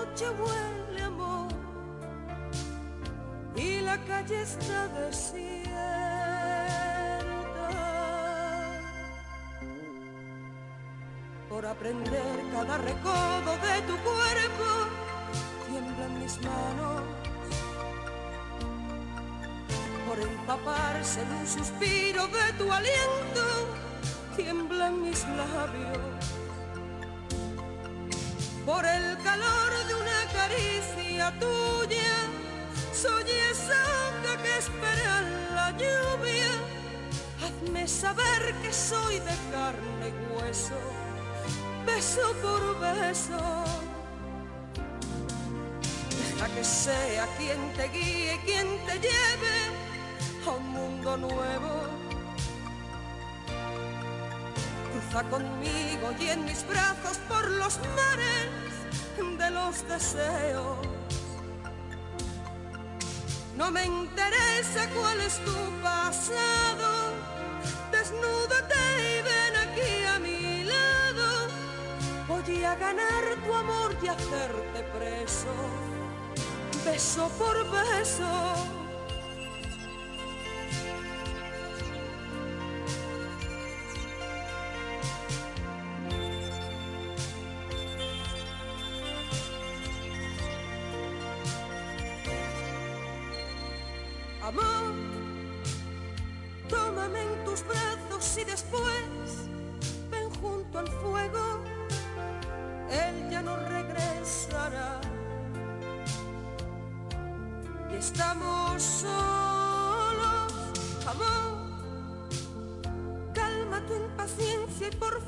noche huele amor y la calle está desierta. Por aprender cada recodo de tu cuerpo, tiemblan mis manos. Por empaparse en un suspiro de tu aliento, tiemblan mis labios por el calor de una caricia tuya. Soy esa hoja que espera la lluvia. Hazme saber que soy de carne y hueso, beso por beso. Deja que sea quien te guíe, quien te lleve a un mundo nuevo conmigo y en mis brazos por los mares de los deseos. No me interesa cuál es tu pasado, desnúdate y ven aquí a mi lado. Voy a ganar tu amor y hacerte preso, beso por beso.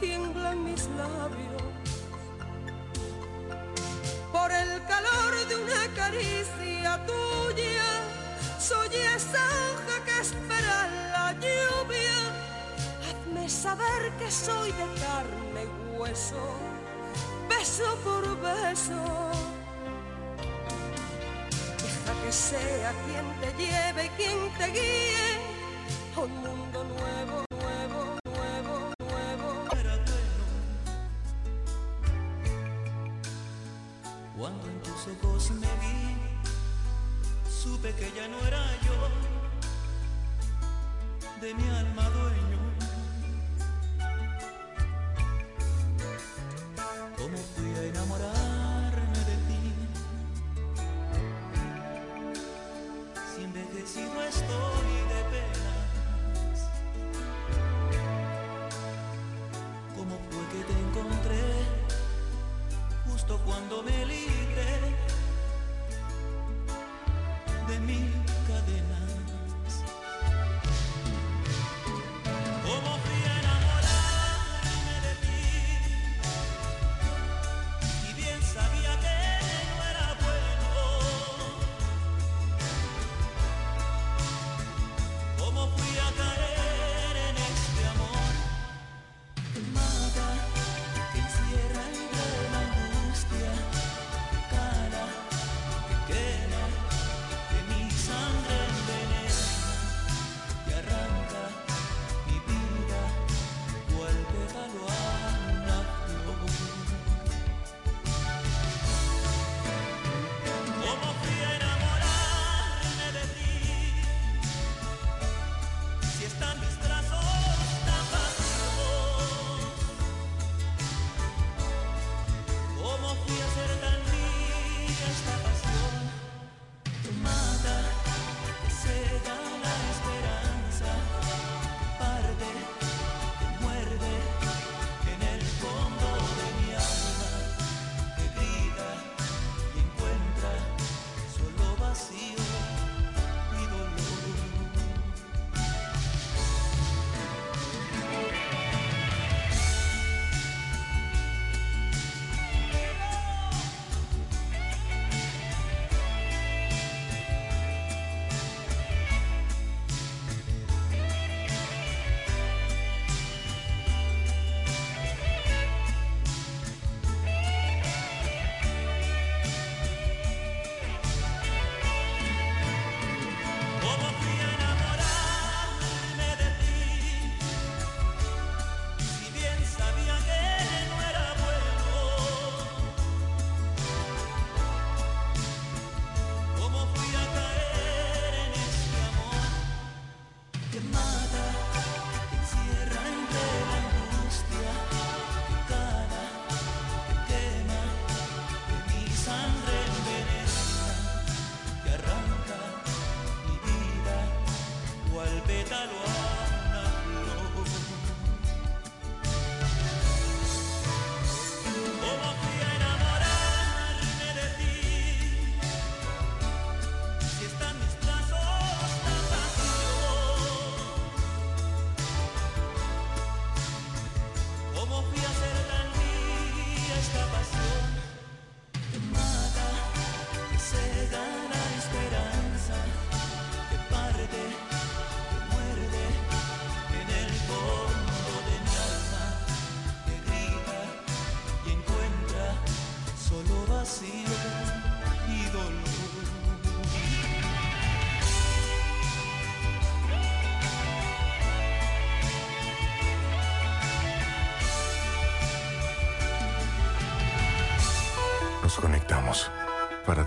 tiemblan mis labios por el calor de una caricia tuya, soy esa hoja que espera la lluvia, hazme saber que soy de carne y hueso beso por beso. Deja que sea quien te lleve, quien te guíe mundo cuando en tus ojos me vi, supe que ya no era yo. De mi alma dueño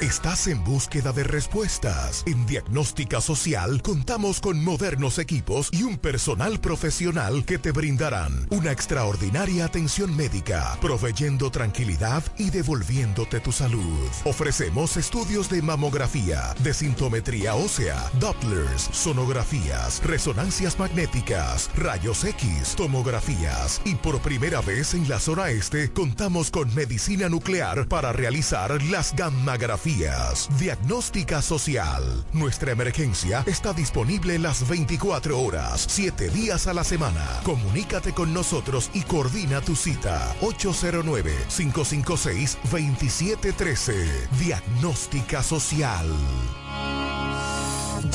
¿Estás en búsqueda de respuestas? En Diagnóstica Social contamos con modernos equipos y un personal profesional que te brindarán una extraordinaria atención médica, proveyendo tranquilidad y devolviéndote tu salud. Ofrecemos estudios de mamografía, de sintometría ósea, Dopplers, sonografías, resonancias magnéticas, rayos X, tomografías y por primera vez en la zona este contamos con medicina nuclear para realizar las Diagnóstica social. Nuestra emergencia está disponible las 24 horas, 7 días a la semana. Comunícate con nosotros y coordina tu cita. 809-556-2713. Diagnóstica social.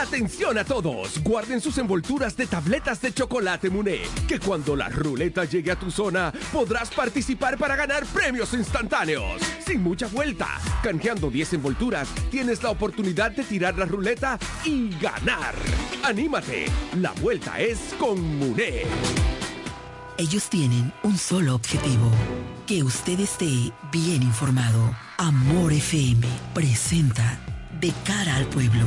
Atención a todos, guarden sus envolturas de tabletas de chocolate Muné, que cuando la ruleta llegue a tu zona podrás participar para ganar premios instantáneos. Sin mucha vuelta, canjeando 10 envolturas, tienes la oportunidad de tirar la ruleta y ganar. Anímate, la vuelta es con Muné. Ellos tienen un solo objetivo, que usted esté bien informado. Amor FM presenta De cara al pueblo,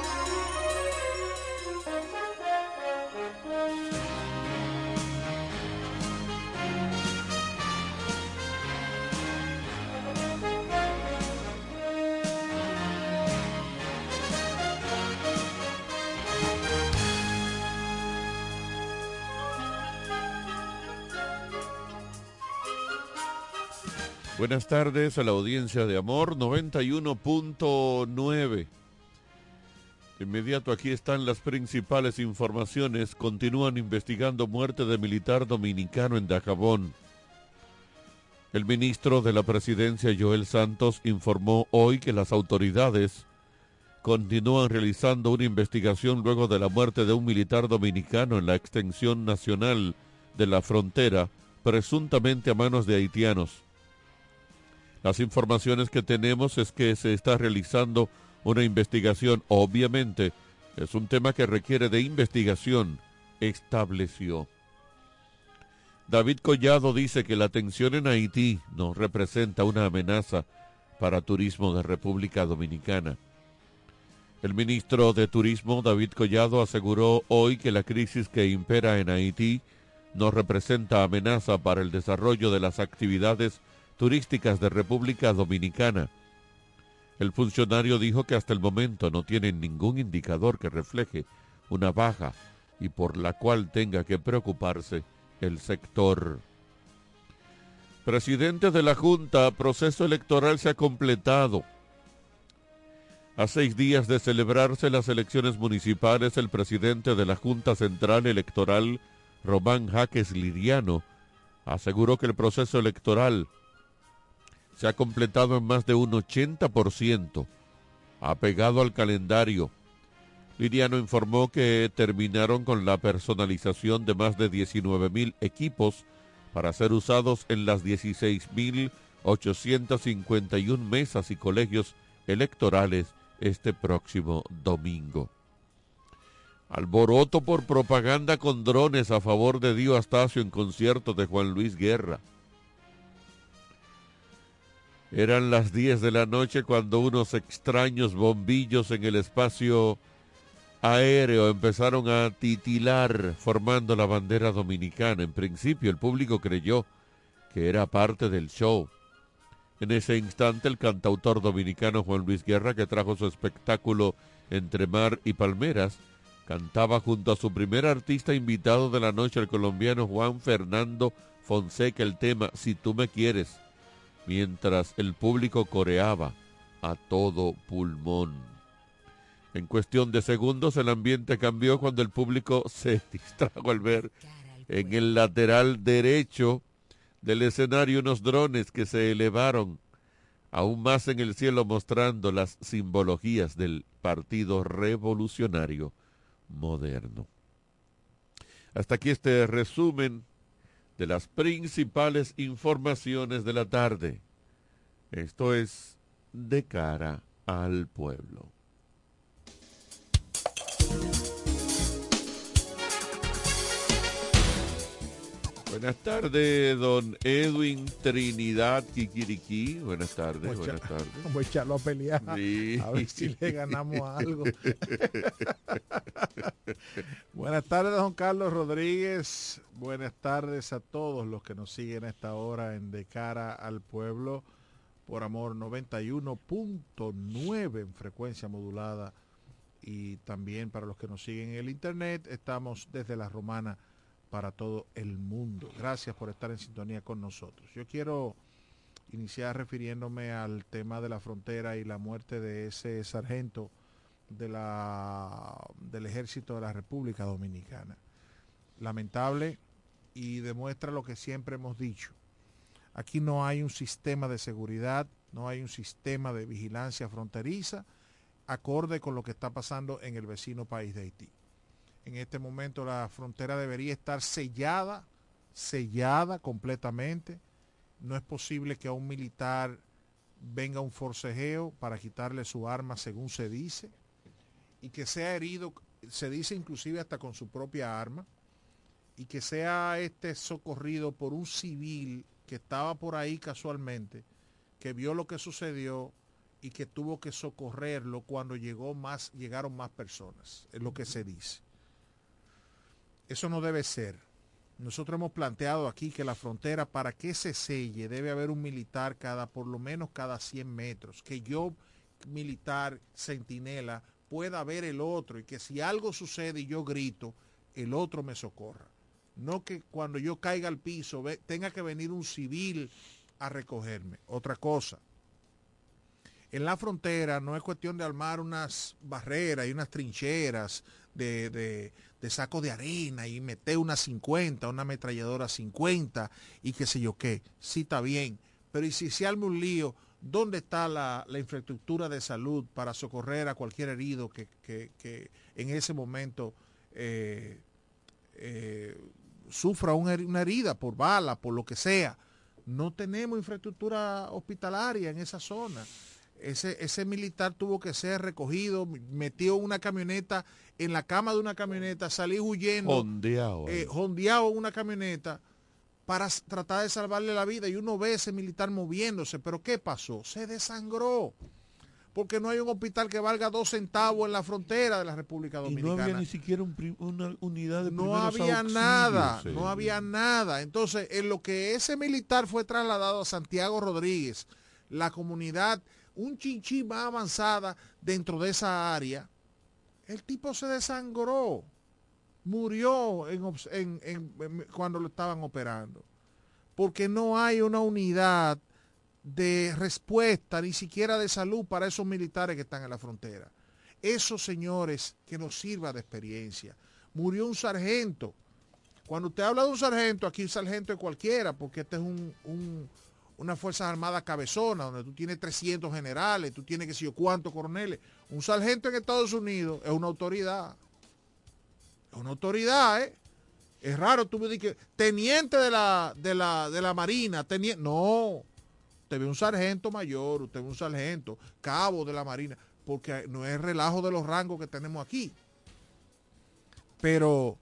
Buenas tardes a la audiencia de Amor 91.9. De inmediato aquí están las principales informaciones. Continúan investigando muerte de militar dominicano en Dajabón. El ministro de la presidencia Joel Santos informó hoy que las autoridades continúan realizando una investigación luego de la muerte de un militar dominicano en la extensión nacional de la frontera, presuntamente a manos de haitianos. Las informaciones que tenemos es que se está realizando una investigación. Obviamente es un tema que requiere de investigación, estableció. David Collado dice que la tensión en Haití no representa una amenaza para turismo de República Dominicana. El ministro de Turismo, David Collado, aseguró hoy que la crisis que impera en Haití no representa amenaza para el desarrollo de las actividades turísticas de República Dominicana. El funcionario dijo que hasta el momento no tienen ningún indicador que refleje una baja y por la cual tenga que preocuparse el sector. Presidente de la Junta, proceso electoral se ha completado. A seis días de celebrarse las elecciones municipales, el presidente de la Junta Central Electoral, Román Jaques Liriano, aseguró que el proceso electoral se ha completado en más de un 80%, apegado al calendario. Liriano informó que terminaron con la personalización de más de 19.000 equipos para ser usados en las 16.851 mesas y colegios electorales este próximo domingo. Alboroto por propaganda con drones a favor de Dio Astacio en concierto de Juan Luis Guerra. Eran las 10 de la noche cuando unos extraños bombillos en el espacio aéreo empezaron a titilar formando la bandera dominicana. En principio el público creyó que era parte del show. En ese instante el cantautor dominicano Juan Luis Guerra, que trajo su espectáculo Entre Mar y Palmeras, cantaba junto a su primer artista invitado de la noche, el colombiano Juan Fernando Fonseca, el tema Si tú me quieres mientras el público coreaba a todo pulmón. En cuestión de segundos el ambiente cambió cuando el público se distrajo al ver en el lateral derecho del escenario unos drones que se elevaron aún más en el cielo mostrando las simbologías del Partido Revolucionario Moderno. Hasta aquí este resumen de las principales informaciones de la tarde. Esto es de cara al pueblo. Buenas tardes, don Edwin Trinidad Kikiriki. Buenas tardes, buenas tardes. Vamos a echarlo a pelear. A ver si le ganamos algo. buenas tardes, don Carlos Rodríguez. Buenas tardes a todos los que nos siguen a esta hora en De Cara al Pueblo por Amor 91.9 en frecuencia modulada y también para los que nos siguen en el internet estamos desde la Romana para todo el mundo. Gracias por estar en sintonía con nosotros. Yo quiero iniciar refiriéndome al tema de la frontera y la muerte de ese sargento del ejército de la República Dominicana. Lamentable y demuestra lo que siempre hemos dicho. Aquí no hay un sistema de seguridad, no hay un sistema de vigilancia fronteriza acorde con lo que está pasando en el vecino país de Haití. En este momento la frontera debería estar sellada, sellada completamente. No es posible que a un militar venga un forcejeo para quitarle su arma según se dice y que sea herido, se dice inclusive hasta con su propia arma y que sea este socorrido por un civil que estaba por ahí casualmente, que vio lo que sucedió y que tuvo que socorrerlo cuando llegó más, llegaron más personas, es lo que se dice. Eso no debe ser. Nosotros hemos planteado aquí que la frontera para que se selle debe haber un militar cada, por lo menos cada 100 metros, que yo, militar, centinela, pueda ver el otro y que si algo sucede y yo grito, el otro me socorra. No que cuando yo caiga al piso tenga que venir un civil a recogerme. Otra cosa, en la frontera no es cuestión de armar unas barreras y unas trincheras de, de, de saco de arena y meter una 50, una ametralladora 50 y qué sé yo qué. Sí está bien, pero y si se arma un lío, ¿dónde está la, infraestructura de salud para socorrer a cualquier herido que, en ese momento eh, eh, sufra una herida por bala, por lo que sea? No tenemos infraestructura hospitalaria en esa zona. Ese, militar tuvo que ser recogido, metió una camioneta en la cama de una camioneta, salí huyendo, hondeado, eh, en una camioneta para tratar de salvarle la vida y uno ve ese militar moviéndose, pero ¿qué pasó? Se desangró. Porque no hay un hospital que valga dos centavos en la frontera de la República Dominicana. Y no había ni siquiera una unidad de No había nada, no había nada. Entonces, en lo que ese militar fue trasladado a Santiago Rodríguez, la comunidad un chinchín más avanzada dentro de esa área, el tipo se desangró, murió cuando lo estaban operando, porque no hay una unidad de respuesta, ni siquiera de salud para esos militares que están en la frontera. Esos señores que nos sirva de experiencia. Murió un sargento. Cuando usted habla de un sargento, aquí un sargento es cualquiera, porque este es un, una Fuerzas Armadas cabezona, donde tú tienes 300 generales, tú tienes que sé yo cuántos coroneles. Un sargento en Estados Unidos es una autoridad. Es una autoridad, ¿eh? Es raro tú me dices, teniente de la, de la, de la Marina, teniente. No, usted ve un sargento mayor, usted ve un sargento, cabo de la Marina, porque no es relajo de los rangos que tenemos aquí. Pero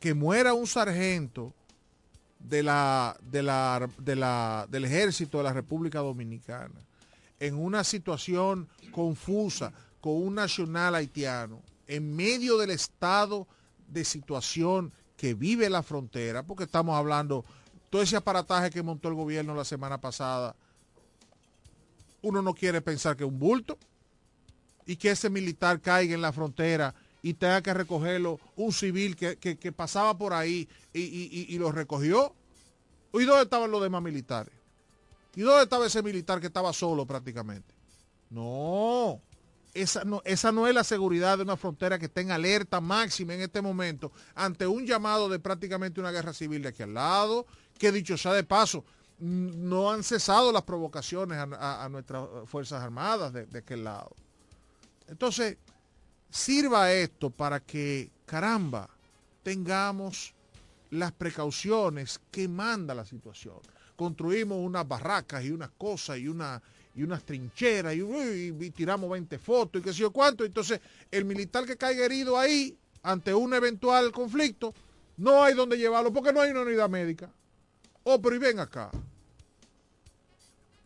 que muera un sargento de la, de la, de la, del ejército de la República Dominicana en una situación confusa con un nacional haitiano en medio del estado de situación que vive la frontera, porque estamos hablando, todo ese aparataje que montó el gobierno la semana pasada, uno no quiere pensar que es un bulto y que ese militar caiga en la frontera y tenga que recogerlo un civil que, pasaba por ahí y, lo recogió. ¿Y dónde estaban los demás militares? ¿Y dónde estaba ese militar que estaba solo prácticamente? No, esa no, esa no es la seguridad de una frontera que tenga alerta máxima en este momento ante un llamado de prácticamente una guerra civil de aquí al lado, que dicho sea de paso, no han cesado las provocaciones a, nuestras Fuerzas Armadas de, de aquel lado. Entonces, sirva esto para que, caramba, tengamos las precauciones que manda la situación. Construimos unas barracas y unas cosas y, una, unas trincheras y, tiramos 20 fotos y qué sé yo cuánto. Entonces, el militar que caiga herido ahí, ante un eventual conflicto, no hay donde llevarlo porque no hay una unidad médica. Oh, pero y ven acá.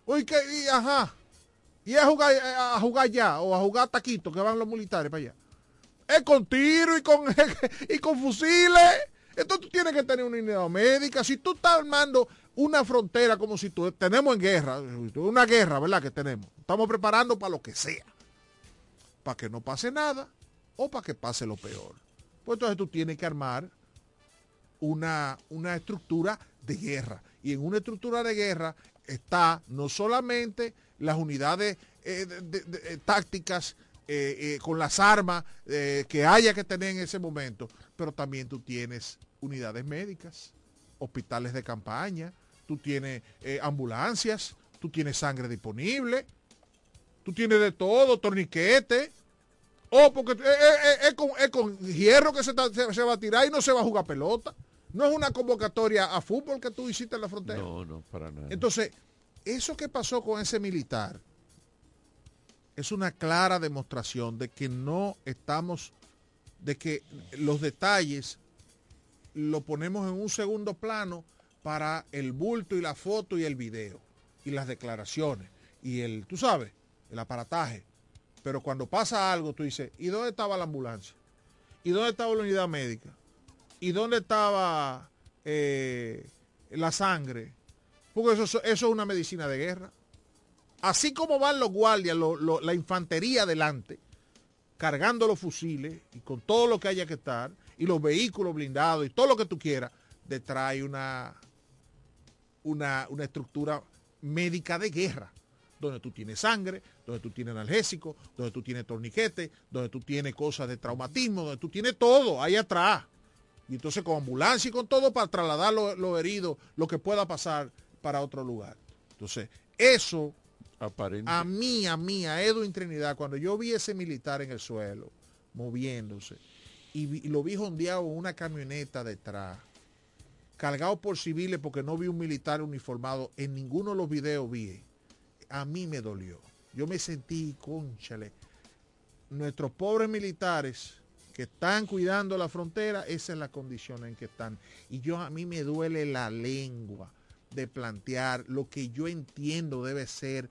Uy, que, y, ajá. Y a jugar, a jugar ya, o a jugar taquito, que van los militares para allá. Es con tiro y con, y con fusiles. Entonces tú tienes que tener una unidad médica. Si tú estás armando una frontera como si tú tenemos en guerra, una guerra, ¿verdad? Que tenemos. Estamos preparando para lo que sea. Para que no pase nada o para que pase lo peor. Pues entonces tú tienes que armar una, una estructura de guerra. Y en una estructura de guerra está no solamente las unidades eh, eh, tácticas eh, con las armas que haya que tener en ese momento, pero también tú tienes unidades médicas, hospitales de campaña, tú tienes ambulancias, tú tienes sangre disponible, tú tienes de todo, torniquete, o porque es, con, hierro que se, se, va a tirar y no se va a jugar pelota. No es una convocatoria a fútbol que tú hiciste en la frontera. No, no, para nada. Entonces, eso que pasó con ese militar es una clara demostración de que no estamos, de que los detalles lo ponemos en un segundo plano para el bulto y la foto y el video y las declaraciones y el, tú sabes, el aparataje. Pero cuando pasa algo, tú dices, ¿y dónde estaba la ambulancia? ¿Y dónde estaba la unidad médica? ¿Y dónde estaba eh, la sangre? Porque eso, eso es una medicina de guerra. Así como van los guardias, la infantería adelante, cargando los fusiles y con todo lo que haya que estar, y los vehículos blindados y todo lo que tú quieras, detrás hay una, una, una estructura médica de guerra, donde tú tienes sangre, donde tú tienes analgésico, donde tú tienes torniquete, donde tú tienes cosas de traumatismo, donde tú tienes todo ahí atrás. Y entonces con ambulancia y con todo para trasladar los lo heridos, lo que pueda pasar para otro lugar. Entonces, eso a mí, a mí, a Edwin Trinidad, cuando yo vi ese militar en el suelo, moviéndose, y, lo vi jondeado en una camioneta detrás, cargado por civiles porque no vi un militar uniformado, en ninguno de los videos vi, a mí me dolió. Yo me sentí, conchale, nuestros pobres militares que están cuidando la frontera, esa es la condición en que están. Y yo a mí me duele la lengua de plantear lo que yo entiendo debe ser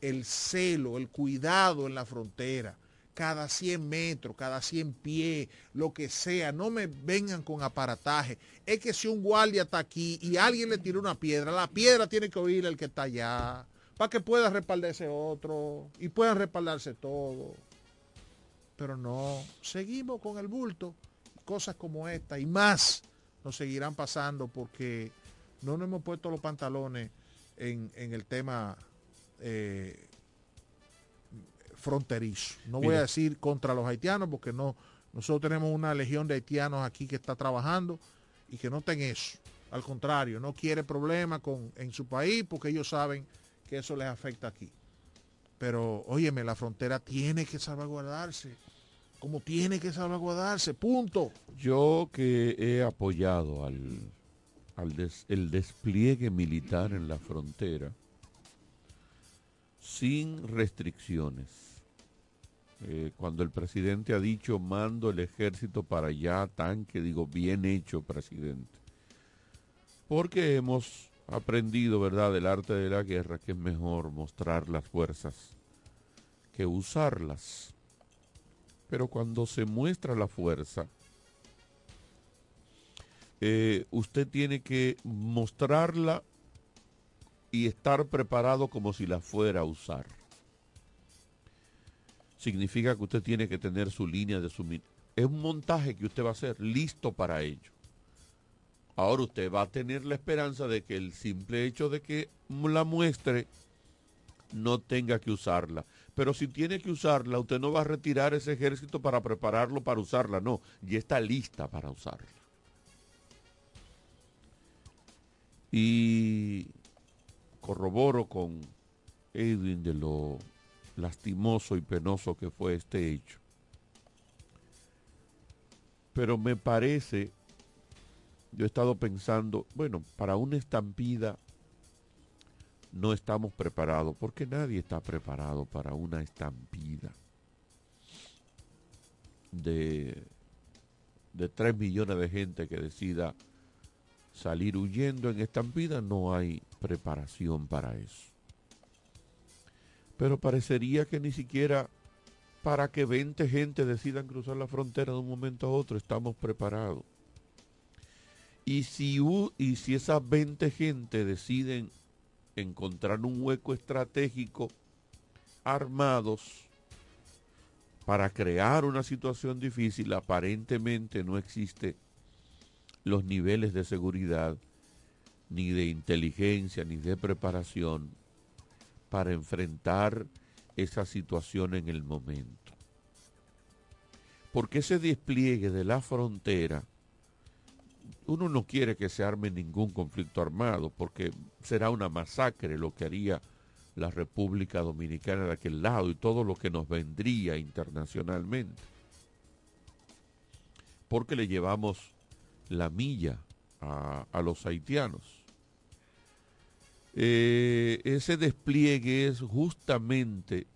el celo, el cuidado en la frontera, cada 100 metros, cada 100 pies, lo que sea, no me vengan con aparataje. Es que si un guardia está aquí y alguien le tira una piedra, la piedra tiene que oír el que está allá, para que pueda respaldarse otro y puedan respaldarse todo. Pero no, seguimos con el bulto, cosas como esta y más nos seguirán pasando porque no nos hemos puesto los pantalones en, en el tema eh, fronterizo. No voy a decir contra los haitianos porque no, nosotros tenemos una legión de haitianos aquí que está trabajando y que no ten eso. Al contrario, no quiere problemas con, en su país porque ellos saben que eso les afecta aquí. Pero, óyeme, la frontera tiene que salvaguardarse. Como tiene que salvaguardarse, punto. Yo que he apoyado al, al des- el despliegue militar en la frontera sin restricciones. Eh, cuando el presidente ha dicho mando el ejército para allá, tanque, digo, bien hecho, presidente. Porque hemos aprendido, ¿verdad?, del arte de la guerra, que es mejor mostrar las fuerzas que usarlas. Pero cuando se muestra la fuerza, eh, usted tiene que mostrarla y estar preparado como si la fuera a usar. Significa que usted tiene que tener su línea de suministro. Es un montaje que usted va a hacer listo para ello. Ahora usted va a tener la esperanza de que el simple hecho de que la muestre no tenga que usarla. Pero si tiene que usarla, usted no va a retirar ese ejército para prepararlo para usarla, no, ya está lista para usarla. Y corroboro con Edwin de lo lastimoso y penoso que fue este hecho. Pero me parece, yo he estado pensando, bueno, para una estampida no estamos preparados, porque nadie está preparado para una estampida de, de 3 millones de gente que decida salir huyendo en estampida, no hay preparación para eso. Pero parecería que ni siquiera para que 20 gente decidan cruzar la frontera de un momento a otro estamos preparados. Y si, y si esas 20 gente deciden encontrar un hueco estratégico armados para crear una situación difícil, aparentemente no existe los niveles de seguridad, ni de inteligencia, ni de preparación para enfrentar esa situación en el momento. Porque ese despliegue de la frontera, uno no quiere que se arme ningún conflicto armado, porque será una masacre lo que haría la República Dominicana de aquel lado y todo lo que nos vendría internacionalmente. Porque le llevamos la milla a, los haitianos. Eh, ese despliegue es justamente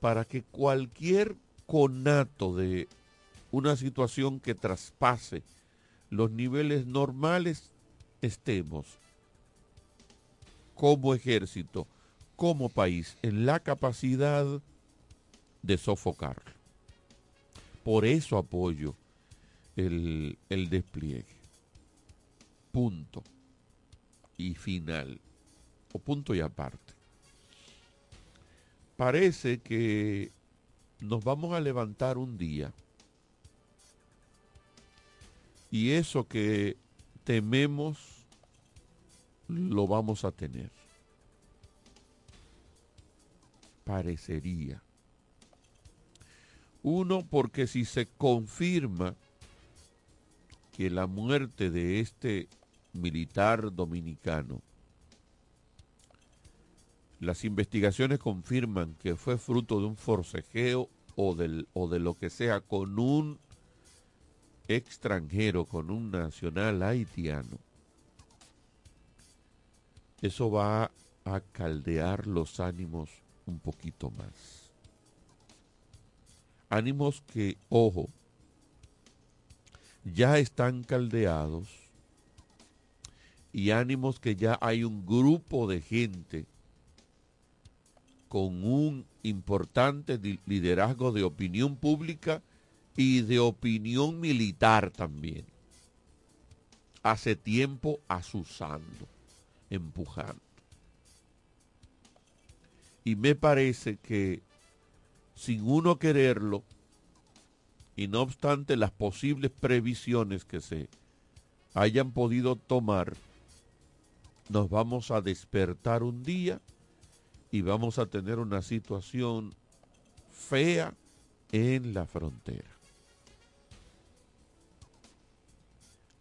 para que cualquier conato de una situación que traspase los niveles normales estemos como ejército, como país, en la capacidad de sofocarlo. Por eso apoyo el, el despliegue. Punto. Y final. O punto y aparte. Parece que nos vamos a levantar un día y eso que tememos lo vamos a tener. Parecería. Uno, porque si se confirma que la muerte de este militar dominicano, las investigaciones confirman que fue fruto de un forcejeo o, del, o de lo que sea con un extranjero, con un nacional haitiano, eso va a caldear los ánimos un poquito más. Ánimos que, ojo, ya están caldeados y ánimos que ya hay un grupo de gente con un importante liderazgo de opinión pública y de opinión militar también. Hace tiempo asusando, empujando. Y me parece que sin uno quererlo, y no obstante las posibles previsiones que se hayan podido tomar, nos vamos a despertar un día y vamos a tener una situación fea en la frontera.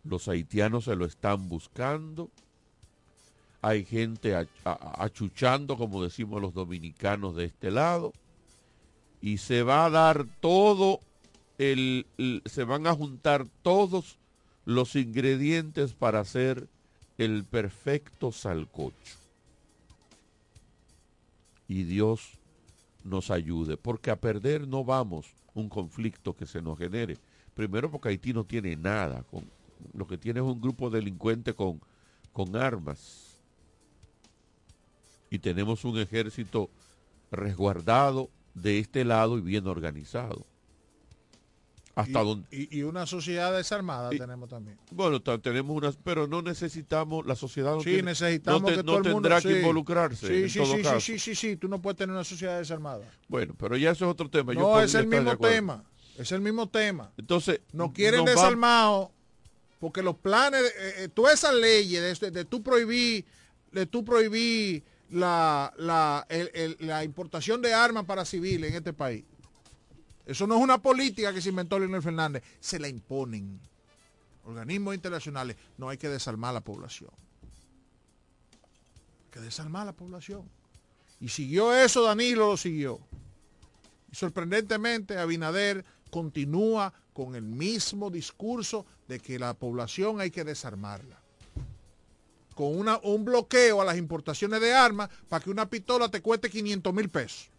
Los haitianos se lo están buscando. Hay gente achuchando, como decimos los dominicanos de este lado. Y se va a dar todo, el, se van a juntar todos los ingredientes para hacer el perfecto salcocho. Y Dios nos ayude, porque a perder no vamos un conflicto que se nos genere. Primero porque Haití no tiene nada, con, lo que tiene es un grupo delincuente con, con armas. Y tenemos un ejército resguardado de este lado y bien organizado. Hasta y, donde... y- y una sociedad desarmada Y- tenemos también. Bueno, tenemos unas, pero no necesitamos, la sociedad no, Sí, tiene- necesitamos no, te- que no todo el mundo tendrá que sí. involucrarse Sí, sí, sí, sí, sí, sí, sí, tú no puedes tener una sociedad desarmada. Bueno, pero ya eso es otro tema. No, es el mismo tema. Es el mismo tema. Entonces, No quieren desarmados porque los planes, eh, eh, todas esas leyes de, de tú prohibir, de tú prohibir la, la, el- el- la importación de armas para civiles en este país. Eso no es una política que se inventó Leonel Fernández, se la imponen. Organismos internacionales, no hay que desarmar a la población. Hay que desarmar a la población. Y siguió eso, Danilo lo siguió. Y sorprendentemente, Abinader continúa con el mismo discurso de que la población hay que desarmarla. Con un bloqueo a las importaciones de armas para que una pistola te cueste 500 mil pesos.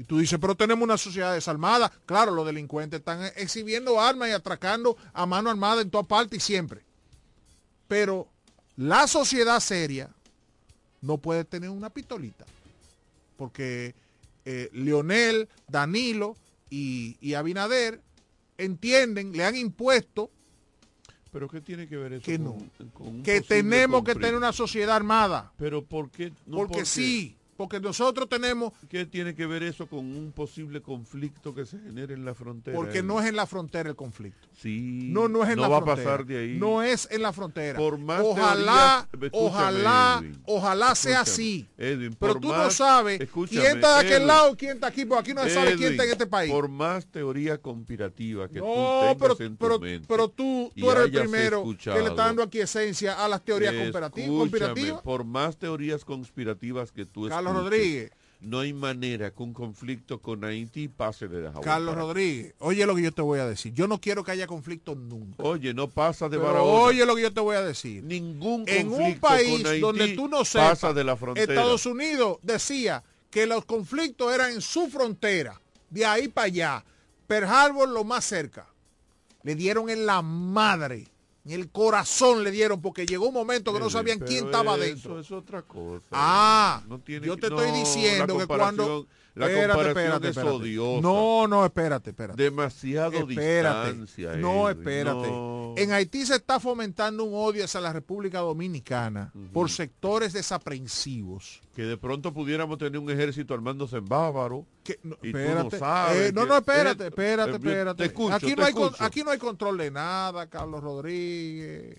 Y tú dices, pero tenemos una sociedad desarmada. Claro, los delincuentes están exhibiendo armas y atracando a mano armada en toda parte y siempre. Pero la sociedad seria no puede tener una pistolita. Porque eh, Leonel, Danilo y, y Abinader entienden, le han impuesto Pero ¿qué tiene que ver eso que con, no, con que tenemos que tener una sociedad armada. Pero ¿por qué? no porque porque- sí, porque nosotros tenemos, ¿Qué tiene que ver eso con un posible conflicto que se genere en la frontera? porque no es en la frontera el conflicto. Sí. No, no es en no la va frontera. a pasar de ahí. No es en la frontera. Por más ojalá, teorías- ojalá, Edwin. ojalá sea así. Edwin, Pero tú no sabes quién está de aquel Edwin. lado, quién está aquí, porque aquí no se sabe quién está en este país. Por más teoría conspirativa que No, tú tengas pero, en tu pero, mente pero tú, tú eres el primero que le está dando aquí esencia a las teorías conspirativas. Por más teorías conspirativas que tú Carlos escuches, Rodríguez. No hay manera que un conflicto con Haití pase de Dajabón. Carlos Rodríguez, oye lo que yo te voy a decir. Yo no quiero que haya conflicto nunca. Oye, no pasa de Pero Barahona. oye lo que yo te voy a decir. Ningún En un conflicto país con Haití donde tú no sepas, pasa de la frontera. Estados Unidos decía que los conflictos eran en su frontera, de ahí para allá. Pearl Harbor lo más cerca. Le dieron en la madre, en el corazón le dieron, porque llegó un momento que no sabían quién estaba eso dentro. es otra cosa. Ah, No tiene yo te estoy diciendo que cuando... La Espérate, comparación espérate, es espérate. odiosa. No, no, espérate, espérate. Demasiado Espérate. distancia. No, Edwin, espérate. no. En Haití se está fomentando un odio hacia la República Dominicana por sectores desaprensivos. Que de pronto pudiéramos tener un ejército armándose en bávaro. Que, no, y tú espérate. no sabes. Eh, no, que- no, espérate, eh, espérate, eh, espérate. Te escucho, aquí, te no hay, con- escucho. aquí no hay control de nada, Carlos Rodríguez.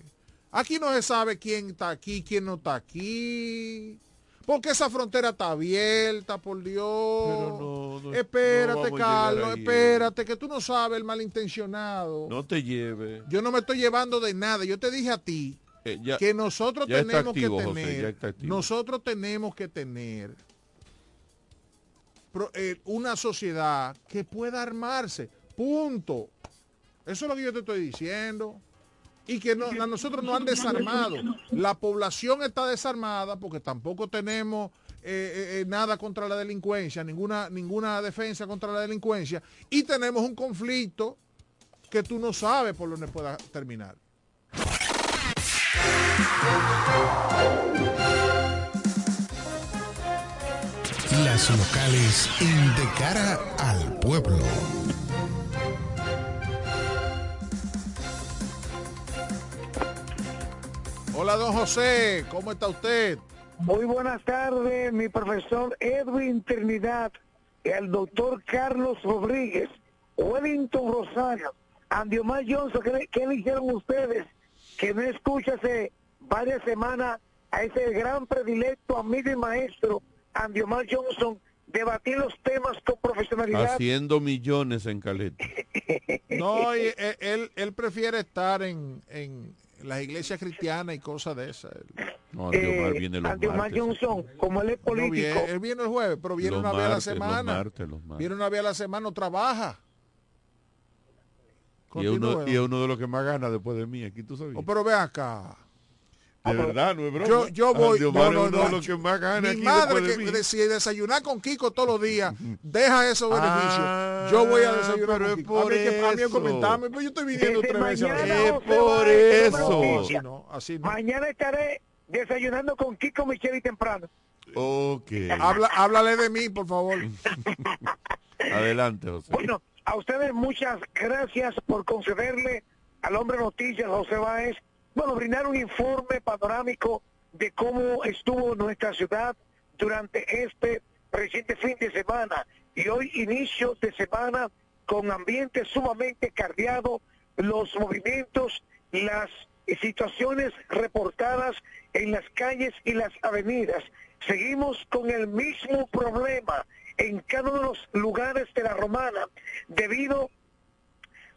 Aquí no se sabe quién está aquí, quién no está aquí. Porque esa frontera está abierta, por Dios. Pero no, no- espérate, no Carlos, espérate, que tú no sabes el malintencionado. No te lleve. Yo no me estoy llevando de nada. Yo te dije a ti Eh, ya- que nosotros ya tenemos activo, que tener, nosotros tenemos que tener eh, una sociedad que pueda armarse. Punto. Eso es lo que yo te estoy diciendo. Y que a nosotros nos han desarmado. La población está desarmada porque tampoco tenemos eh, eh, eh, nada contra la delincuencia, ninguna, ninguna defensa contra la delincuencia. Y tenemos un conflicto que tú no sabes por dónde pueda terminar. Las locales De Cara al Pueblo. Hola, don José, ¿cómo está usted? Muy buenas tardes, mi profesor Edwin Trinidad, el doctor Carlos Rodríguez, Wellington Rosario, Andiomar Johnson, ¿qué, le- qué le hicieron ustedes? Que no escucha hace varias semanas a ese gran predilecto amigo y maestro Andiomar Johnson debatir los temas con profesionalidad. Haciendo millones en Caleta. No, él, él, él prefiere estar en, en las iglesias cristianas y cosas de esas. No, Andiomar Eh, viene los Andiomar martes. Johnson, como él es No político, viene- él viene el jueves, pero viene Los una vez a la los semana. martes, los martes. Viene una vez a la semana, no trabaja. Y es, uno, Continúe, y es uno de los que más gana después de mí. Aquí tú sabes. Oh, pero ve acá. De verdad, no es broma. Yo, yo voy. Andiomar no, no, es no. los que más gana Mi aquí madre, que mí. de- si desayunar con Kiko todos los días, deja esos Ah, beneficios. Yo voy a desayunar pero con es Kiko. A mí, por que, a mí eso. comentarme, pero yo estoy viniendo Desde tres veces a. José por eso. Así no, así no. Mañana estaré desayunando con Kiko Micheli temprano. Ok. Habla, háblale de mí, por favor. Adelante, José. Bueno, a ustedes muchas gracias por concederle al hombre noticias, José Báez, bueno, brindar un informe panorámico de cómo estuvo nuestra ciudad durante este reciente fin de semana y hoy inicio de semana con ambiente sumamente cardeado, los movimientos, las situaciones reportadas en las calles y las avenidas. Seguimos con el mismo problema en cada uno de los lugares de la romana debido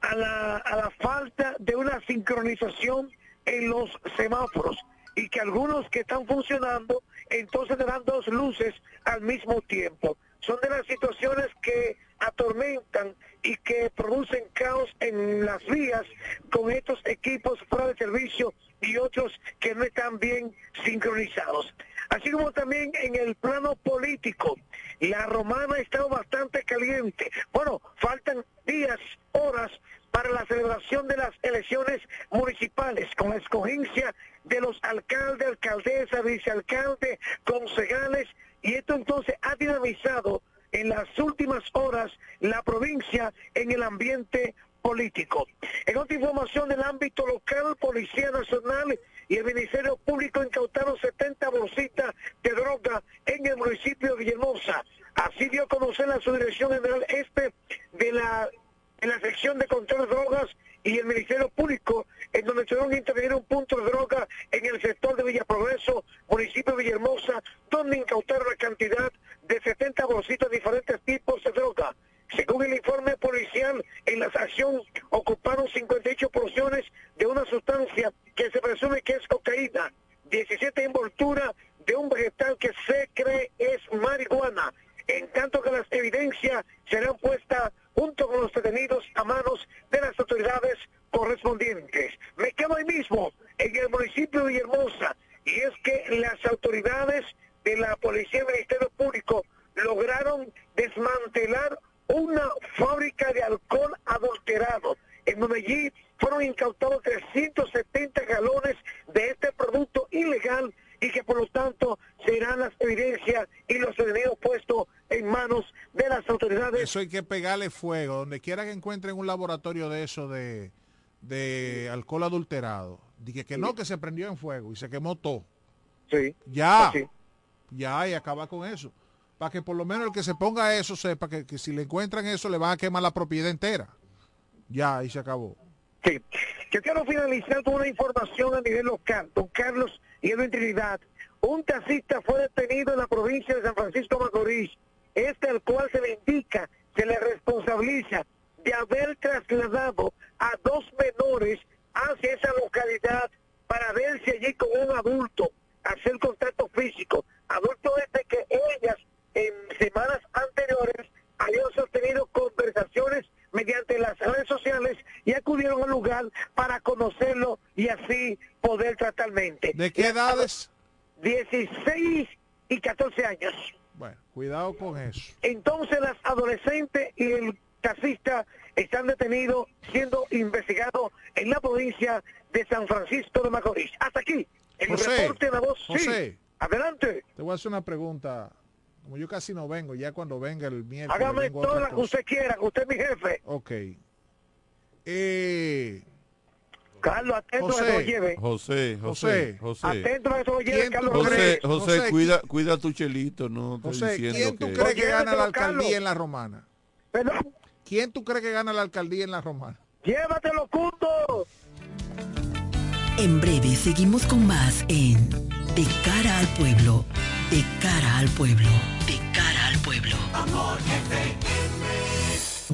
a la, a la falta de una sincronización en los semáforos y que algunos que están funcionando entonces le dan dos luces al mismo tiempo. Son de las situaciones que atormentan y que producen caos en las vías con estos equipos fuera de servicio y otros que no están bien sincronizados. Así como también en el plano político, la romana ha estado bastante caliente. Bueno, faltan días, horas para la celebración de las elecciones municipales, con la escogencia de los alcaldes, alcaldesas, vicealcalde, concejales, y esto entonces ha dinamizado en las últimas horas la provincia en el ambiente político. En otra información del ámbito local, Policía Nacional y el Ministerio Público incautaron 70 bolsitas de droga en el municipio de Villahermosa. Así dio a conocer la Subdirección General Este de la, de la sección de control de drogas y el Ministerio Público, en donde tuvieron que intervenir un punto de droga en el sector de Villa Progreso, municipio de Villahermosa, donde incautaron la cantidad de 70 bolsitas de diferentes tipos de droga. Según el informe policial, en la acción ocuparon 58 porciones de una sustancia que se presume que es cocaína, 17 envolturas de un vegetal que se cree es marihuana, en tanto que las evidencias serán puestas junto con los detenidos a manos de las autoridades correspondientes. Me quedo ahí mismo, en el municipio de Villahermosa, y es que las autoridades de la Policía y Ministerio Público lograron desmantelar una fábrica de alcohol adulterado. En donde fueron incautados 370 galones de este producto ilegal y que por lo tanto serán las evidencias y los detenidos puestos en manos de las autoridades. Eso hay que pegarle fuego. Donde quiera que encuentren un laboratorio de eso de, de alcohol adulterado. Dije que no, que se prendió en fuego y se quemó todo. Sí. Ya. Sí. Ya, y acaba con eso. Para que por lo menos el que se ponga eso sepa que, que si le encuentran eso le van a quemar la propiedad entera. Ya, y se acabó. Sí. Yo quiero finalizar con una información a nivel local. Don Carlos y Edwin Trinidad. Un taxista fue detenido en la provincia de San Francisco Macorís. Este al cual se le indica, se le responsabiliza de haber trasladado a dos menores hacia esa localidad para verse allí con un adulto, hacer contacto físico. Adulto este que ellas en semanas anteriores habían sostenido conversaciones mediante las redes sociales y acudieron al lugar para conocerlo y así poder tratar mente. ¿De qué edades? 16 y 14 años. Bueno, cuidado con eso. Entonces las adolescentes y el taxista están detenidos siendo investigados en la provincia de San Francisco de Macorís. Hasta aquí, el José, reporte de la voz. Sí. Adelante. Te voy a hacer una pregunta. Como yo casi no vengo, ya cuando venga el miércoles. Hágame toda la que usted quiera, que usted es mi jefe. Ok. Eh, Carlos, atento a que José. lo lleve. José, José, José. Atento a que lo lleve, ¿Quién tú Carlos. crees? José. José, José, cuida, cuida tu chelito, no estoy José, diciendo ¿quién tú que... crees que gana la Carlos. alcaldía en la romana? Perdón, ¿Quién tú crees que gana la alcaldía en la romana? llévatelo, Cundo. En breve seguimos con más en De cara al pueblo, de cara al pueblo, de cara al pueblo. Amor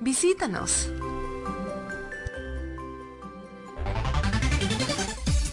Visítanos.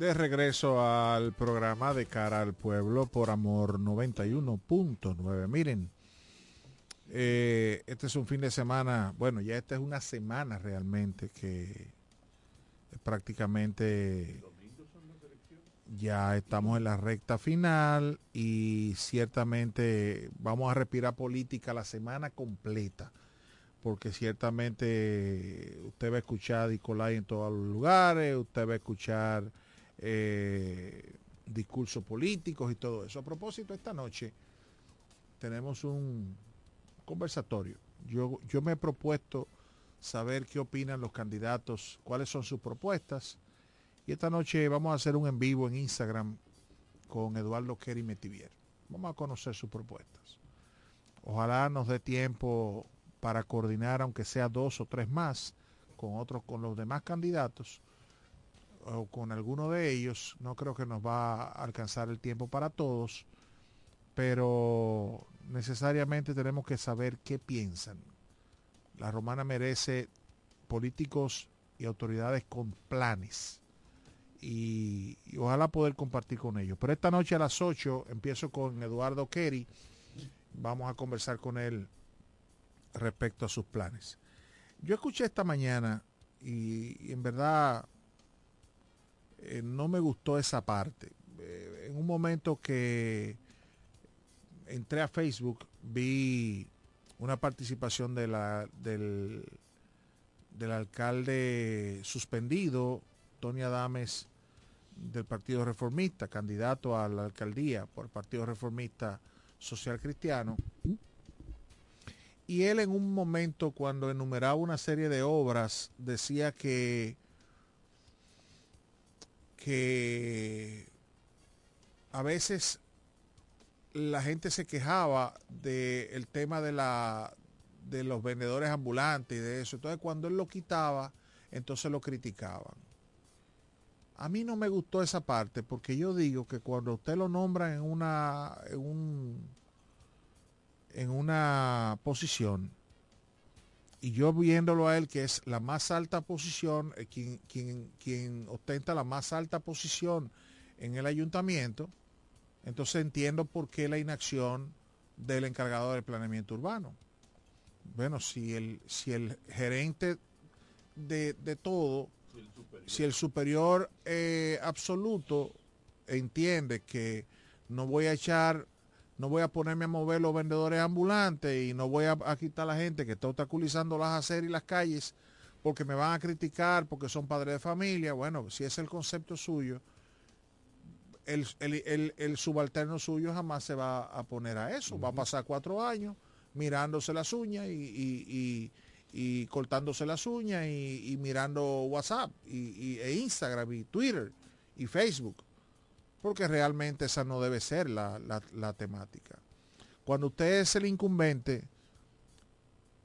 De regreso al programa de cara al pueblo por Amor 91.9. Miren, eh, este es un fin de semana, bueno, ya esta es una semana realmente que prácticamente ya estamos en la recta final y ciertamente vamos a respirar política la semana completa porque ciertamente usted va a escuchar a Nicolai en todos los lugares, usted va a escuchar eh, discursos políticos y todo eso. A propósito, esta noche tenemos un conversatorio. Yo, yo me he propuesto saber qué opinan los candidatos, cuáles son sus propuestas. Y esta noche vamos a hacer un en vivo en Instagram con Eduardo Kerry Metivier. Vamos a conocer sus propuestas. Ojalá nos dé tiempo para coordinar, aunque sea dos o tres más, con otros, con los demás candidatos o con alguno de ellos. No creo que nos va a alcanzar el tiempo para todos, pero necesariamente tenemos que saber qué piensan. La romana merece políticos y autoridades con planes y, ojalá poder compartir con ellos. Pero esta noche a las 8 empiezo con Eduardo Kerry. Vamos a conversar con él respecto a sus planes. Yo escuché esta mañana y en verdad eh, no me gustó esa parte. Eh, en un momento que entré a Facebook vi una participación de la, del, del alcalde suspendido, Tony Adames, del Partido Reformista, candidato a la alcaldía por el Partido Reformista Social Cristiano. Y él en un momento, cuando enumeraba una serie de obras, decía que, que a veces la gente se quejaba del tema de, la, de los vendedores ambulantes y de eso. Entonces cuando él lo quitaba, entonces lo criticaban. A mí no me gustó esa parte porque yo digo que cuando usted lo nombra en una, en un, en una posición, y yo viéndolo a él que es la más alta posición, eh, quien, quien, quien ostenta la más alta posición en el ayuntamiento, entonces entiendo por qué la inacción del encargado del planeamiento urbano. Bueno, si el, si el gerente de, de todo, si el superior eh, absoluto entiende que no voy a echar, no voy a ponerme a mover los vendedores ambulantes y no voy a, a quitar a la gente que está obstaculizando las aceras y las calles porque me van a criticar porque son padres de familia, bueno, si es el concepto suyo, el, el, el, el, subalterno suyo jamás se va a poner a eso. Uh -huh. Va a pasar cuatro años mirándose las uñas y, y, y, y cortándose las uñas y, mirando WhatsApp y, e Instagram y Twitter y Facebook. Porque realmente esa no debe ser la, la, la temática. Cuando usted es el incumbente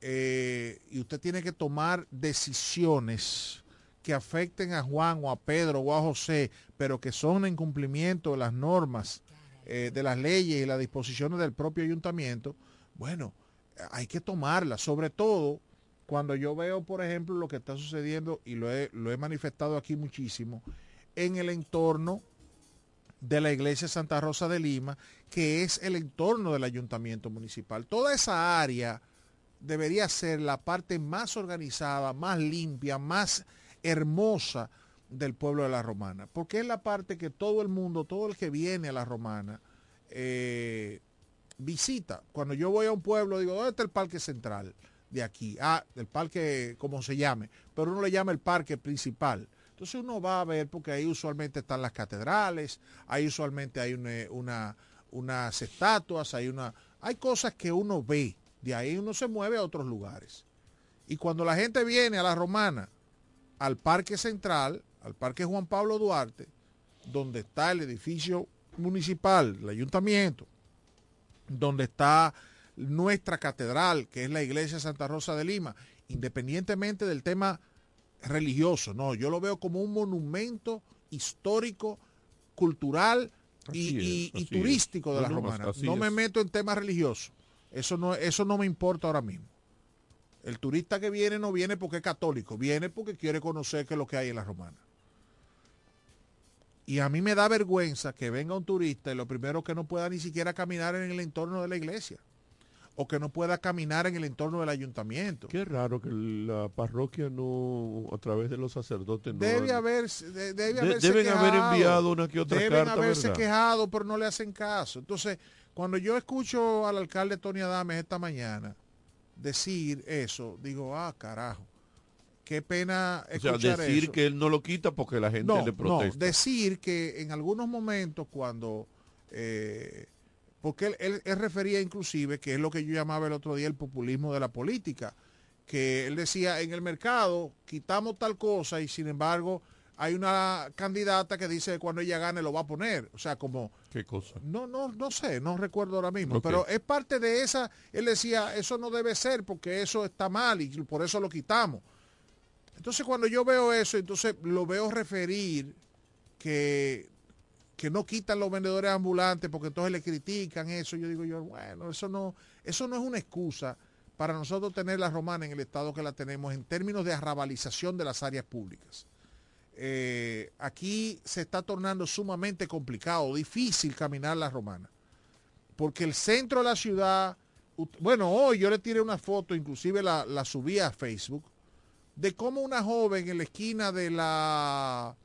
eh, y usted tiene que tomar decisiones que afecten a Juan o a Pedro o a José, pero que son en cumplimiento de las normas, eh, de las leyes y las disposiciones del propio ayuntamiento, bueno, hay que tomarlas, sobre todo cuando yo veo, por ejemplo, lo que está sucediendo, y lo he, lo he manifestado aquí muchísimo, en el entorno de la iglesia Santa Rosa de Lima, que es el entorno del ayuntamiento municipal. Toda esa área debería ser la parte más organizada, más limpia, más hermosa del pueblo de la Romana, porque es la parte que todo el mundo, todo el que viene a la Romana, eh, visita. Cuando yo voy a un pueblo, digo, ¿dónde está el parque central de aquí? Ah, el parque, como se llame, pero uno le llama el parque principal. Entonces uno va a ver, porque ahí usualmente están las catedrales, ahí usualmente hay una, una, unas estatuas, hay, una, hay cosas que uno ve, de ahí uno se mueve a otros lugares. Y cuando la gente viene a la Romana, al Parque Central, al Parque Juan Pablo Duarte, donde está el edificio municipal, el ayuntamiento, donde está nuestra catedral, que es la iglesia Santa Rosa de Lima, independientemente del tema religioso, no, yo lo veo como un monumento histórico, cultural y, y, y turístico es. de la no, romana. No es. me meto en temas religiosos. Eso no, eso no me importa ahora mismo. El turista que viene no viene porque es católico, viene porque quiere conocer qué es lo que hay en la romana. Y a mí me da vergüenza que venga un turista y lo primero que no pueda ni siquiera caminar en el entorno de la iglesia. O que no pueda caminar en el entorno del ayuntamiento. Qué raro que la parroquia no, a través de los sacerdotes, no debe haber, de, debe haberse deben quejado, haber enviado una que otra deben carta. Deben haberse ¿verdad? quejado, pero no le hacen caso. Entonces, cuando yo escucho al alcalde Tony Adames esta mañana decir eso, digo, ah, carajo. Qué pena escuchar o sea, decir eso. que él no lo quita porque la gente no, le protesta. No, decir que en algunos momentos cuando... Eh, porque él, él, él, refería inclusive, que es lo que yo llamaba el otro día el populismo de la política, que él decía, en el mercado quitamos tal cosa y sin embargo hay una candidata que dice que cuando ella gane lo va a poner. O sea, como... ¿Qué cosa? No, no, no sé, no recuerdo ahora mismo. Okay. Pero es parte de esa, él decía, eso no debe ser porque eso está mal y por eso lo quitamos. Entonces cuando yo veo eso, entonces lo veo referir que que no quitan los vendedores ambulantes porque entonces le critican eso. Yo digo yo, bueno, eso no, eso no es una excusa para nosotros tener la romana en el estado que la tenemos en términos de arrabalización de las áreas públicas. Eh, aquí se está tornando sumamente complicado, difícil caminar la romana, porque el centro de la ciudad, bueno, hoy yo le tiré una foto, inclusive la, la subí a Facebook, de cómo una joven en la esquina de la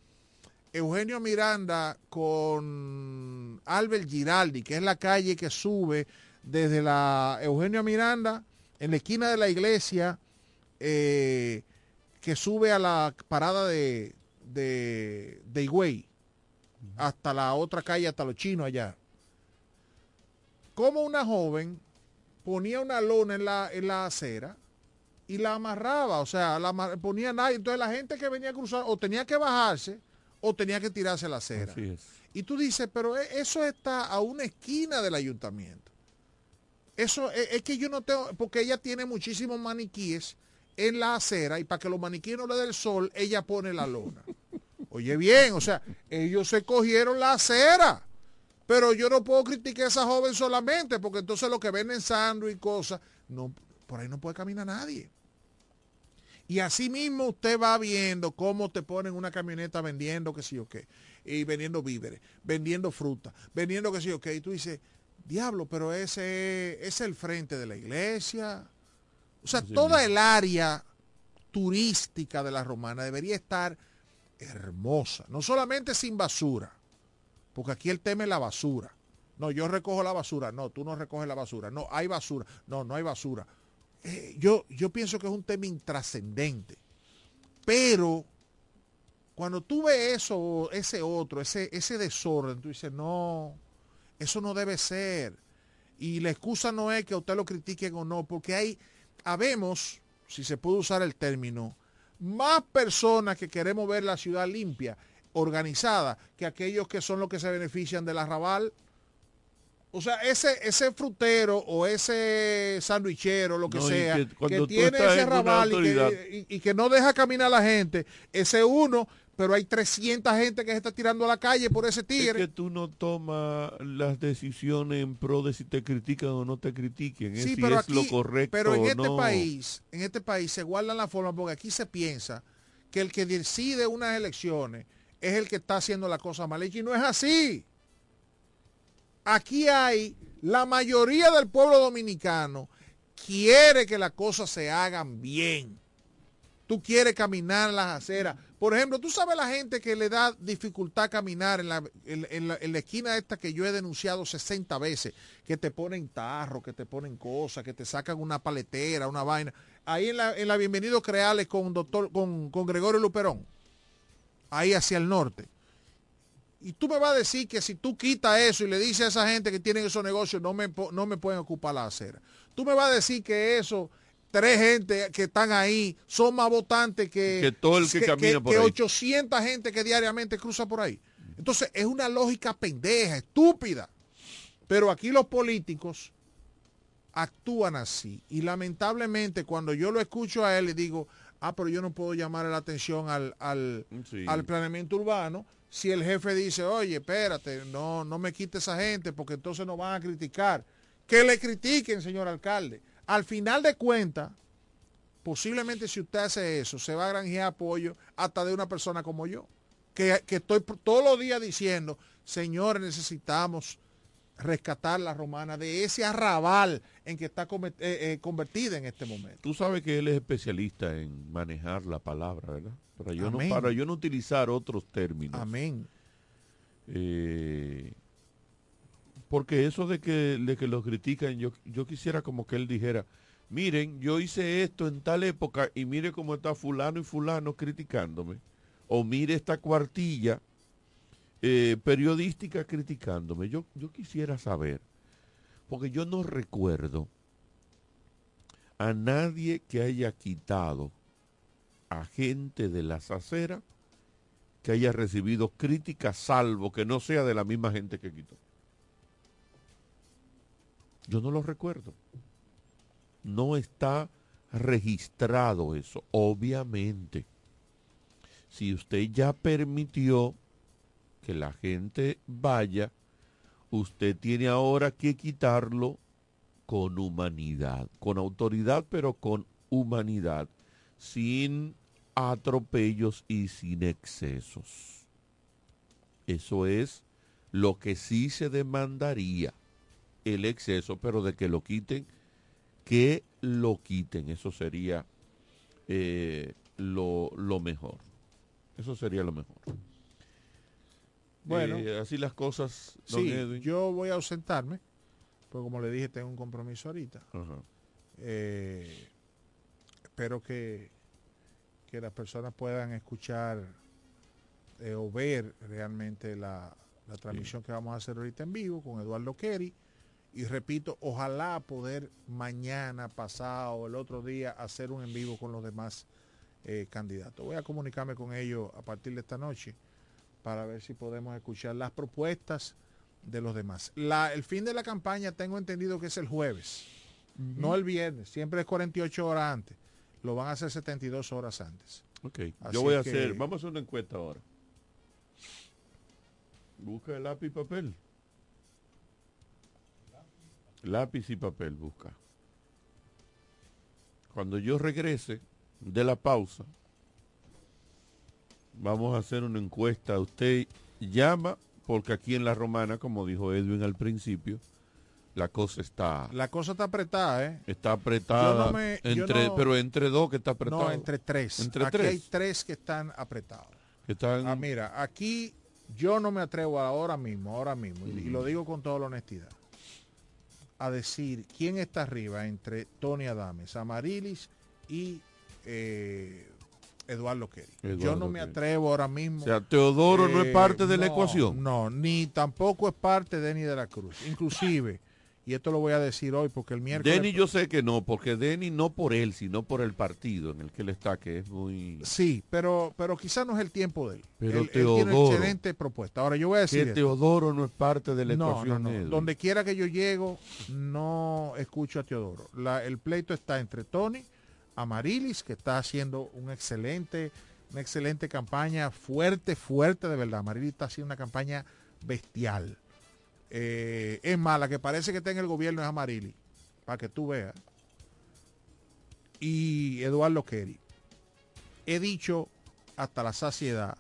Eugenio Miranda con Albert Giraldi, que es la calle que sube desde la Eugenio Miranda, en la esquina de la iglesia, eh, que sube a la parada de, de, de Higüey, hasta la otra calle, hasta los chinos allá. Como una joven ponía una lona en la, en la acera y la amarraba, o sea, la ponía nadie. Entonces la gente que venía a cruzar o tenía que bajarse o tenía que tirarse la acera. Y tú dices, pero e, eso está a una esquina del ayuntamiento. Eso es, es, que yo no tengo, porque ella tiene muchísimos maniquíes en la acera y para que los maniquíes no le den el sol, ella pone la lona. Oye bien, o sea, ellos se cogieron la acera. Pero yo no puedo criticar a esa joven solamente, porque entonces lo que venden sándwich y cosas, no, por ahí no puede caminar nadie. Y así mismo usted va viendo cómo te ponen una camioneta vendiendo qué sé yo qué, y vendiendo víveres, vendiendo fruta, vendiendo qué sé yo qué, y tú dices, diablo, pero ese es el frente de la iglesia. O sea, toda el área turística de la romana debería estar hermosa, no solamente sin basura, porque aquí el tema es la basura. No, yo recojo la basura. No, tú no recoges la basura. No, hay basura. No, no hay basura. Eh, yo, yo pienso que es un tema intrascendente. Pero cuando tú ves eso, ese otro, ese, ese desorden, tú dices, no, eso no debe ser. Y la excusa no es que usted lo critiquen o no, porque hay, habemos, si se puede usar el término, más personas que queremos ver la ciudad limpia, organizada, que aquellos que son los que se benefician del arrabal o sea, ese, ese frutero o ese sandwichero, lo que sea, que, tiene ese rabal y que, no deja caminar a la gente, ese uno, pero hay 300 gente que se está tirando a la calle por ese tigre. Es que tú no tomas las decisiones en pro de si te critican o no te critiquen, sí, es pero es lo correcto. Pero en este país, en este país se guardan la forma porque aquí se piensa que el que decide unas elecciones es el que está haciendo la cosa mal hecha y no es así aquí hay la mayoría del pueblo dominicano quiere que las cosas se hagan bien. Tú quieres caminar en las aceras. Por ejemplo, tú sabes la gente que le da dificultad caminar en la, en, la, esquina esta que yo he denunciado 60 veces, que te ponen tarro, que te ponen cosas, que te sacan una paletera, una vaina. Ahí en la, en la Bienvenido Creales con, doctor, con, con Gregorio Luperón, ahí hacia el norte y tú me vas a decir que si tú quitas eso y le dices a esa gente que tienen esos negocios, no me, no me pueden ocupar la acera. Tú me vas a decir que eso, tres gente que están ahí, son más votantes que, que todo el que, camina por que 800 gente que diariamente cruza por ahí. Entonces, es una lógica pendeja, estúpida. Pero aquí los políticos actúan así. Y lamentablemente, cuando yo lo escucho a él, le digo, ah, pero yo no puedo llamar la atención al, al, al planeamiento urbano si el jefe dice, oye, espérate, no, no me quite esa gente porque entonces nos van a criticar. Que le critiquen, señor alcalde. Al final de cuentas, posiblemente si usted hace eso, se va a granjear apoyo hasta de una persona como yo, que, estoy todos los días diciendo, señores, necesitamos rescatar la romana de ese arrabal en que está eh, eh, convertida en este momento. Tú sabes que él es especialista en manejar la palabra, ¿verdad? Para yo, no, para yo no utilizar otros términos. Amén. Eh, porque eso de que, de que los critican, yo, yo quisiera como que él dijera, miren, yo hice esto en tal época y mire cómo está fulano y fulano criticándome. O mire esta cuartilla eh, periodística criticándome. Yo, yo quisiera saber, porque yo no recuerdo a nadie que haya quitado a gente de las aceras que haya recibido críticas, salvo que no sea de la misma gente que quitó. Yo no lo recuerdo. No está registrado eso. Obviamente, si usted ya permitió que la gente vaya, usted tiene ahora que quitarlo con humanidad, con autoridad, pero con humanidad, sin atropellos y sin excesos. Eso es lo que sí se demandaría, el exceso, pero de que lo quiten, que lo quiten. Eso sería eh, lo, lo mejor. Eso sería lo mejor. Bueno. Eh, así las cosas, don Sí, Edwin. yo voy a ausentarme, porque como le dije, tengo un compromiso ahorita. Ajá. Eh, espero que, que las personas puedan escuchar eh, o ver realmente la, la transmisión que vamos a hacer ahorita en vivo con Eduardo Kerry. Y repito, ojalá poder mañana, pasado, el otro día, hacer un en vivo con los demás eh, candidatos. Voy a comunicarme con ellos a partir de esta noche para ver si podemos escuchar las propuestas de los demás. La, el fin de la campaña tengo entendido que es el jueves, no el viernes, siempre es 48 horas antes. Lo van a hacer 72 horas antes. Ok, Así yo voy a que- hacer, vamos a hacer una encuesta ahora. Busca el lápiz y papel. Lápiz y papel, busca. Cuando yo regrese de la pausa, vamos a hacer una encuesta. Usted llama, porque aquí en La Romana, como dijo Edwin al principio, la cosa está, La cosa está apretada, ¿eh? está apretada. No me- entre, no- pero entre dos que está apretado. No, entre tres. Entre aquí tres. hay tres que están apretados. Que están, Ah, mira, aquí yo no me atrevo ahora mismo, ahora mismo, y- y lo digo con toda la honestidad, a decir quién está arriba entre Tony Adames, Amarilis y eh, Eduardo Kerry. yo no me atrevo ahora mismo. O sea, Teodoro no es Eh, parte de la ecuación. No, ni tampoco es parte de Denny de la Cruz. Inclusive, y esto lo voy a decir hoy porque el miércoles... Denny yo sé que no, porque Denny no por él, sino por el partido en el que él está, que es muy... Sí, pero, pero quizás no es el tiempo de él. Pero él, él tiene Teodoro. excelente propuesta. Ahora yo voy a decir... Que. Teodoro no es parte de la No, ecuación. no, no. Donde quiera que yo llego, no escucho a Teodoro. La- el pleito está entre Tony, Amarilis, que está haciendo un excelente, una excelente campaña, fuerte, fuerte de verdad. Amarilis está haciendo una campaña bestial. Eh, es más, la que parece que está en el gobierno es Amarilis, para que tú veas. Y Eduardo Kerry. He dicho hasta la saciedad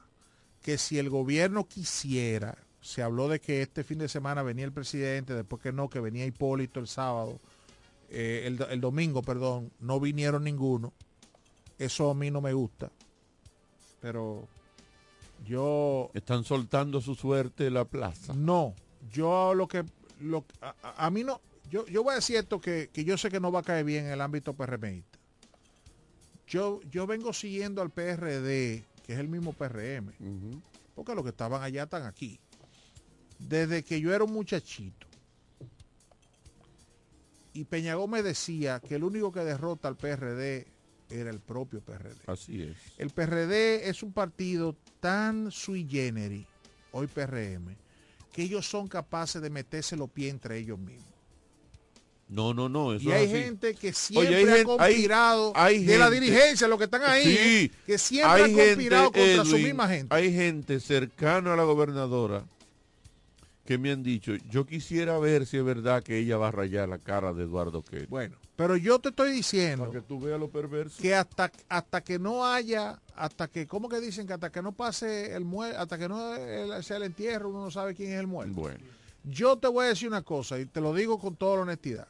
que si el gobierno quisiera, se habló de que este fin de semana venía el presidente, después que no, que venía Hipólito el sábado, eh, el, el domingo, perdón, no vinieron ninguno. Eso a mí no me gusta. Pero yo Están soltando su suerte la plaza. no, yo lo que lo, a, mí no, yo, yo voy a decir esto que, que yo sé que no va a caer bien en el ámbito PRMista. Yo, yo vengo siguiendo al PRD, que es el mismo PRM, porque los que estaban allá están aquí. Desde que yo era un muchachito. Y Peña Gómez decía que el único que derrota al PRD era el propio PRD. Así es. El PRD es un partido tan sui generis, hoy PRM, que ellos son capaces de meterse los pies entre ellos mismos. No, no, no. Eso Y es hay así. gente que siempre hay ha hay- conspirado hay de la dirigencia, los que están ahí, Sí, ¿eh? que siempre han conspirado gente, contra su misma gente. Hay gente cercana a la gobernadora que me han dicho, yo quisiera ver si es verdad que ella va a rayar la cara de Eduardo Kerry. Bueno, pero yo te estoy diciendo Para que tú veas lo perverso. que hasta, hasta que no haya, hasta que, ¿cómo que dicen? Que hasta que no pase el muerto, hasta que no el- sea el entierro, uno no sabe quién es el muerto. Bueno. Yo te voy a decir una cosa y te lo digo con toda la honestidad.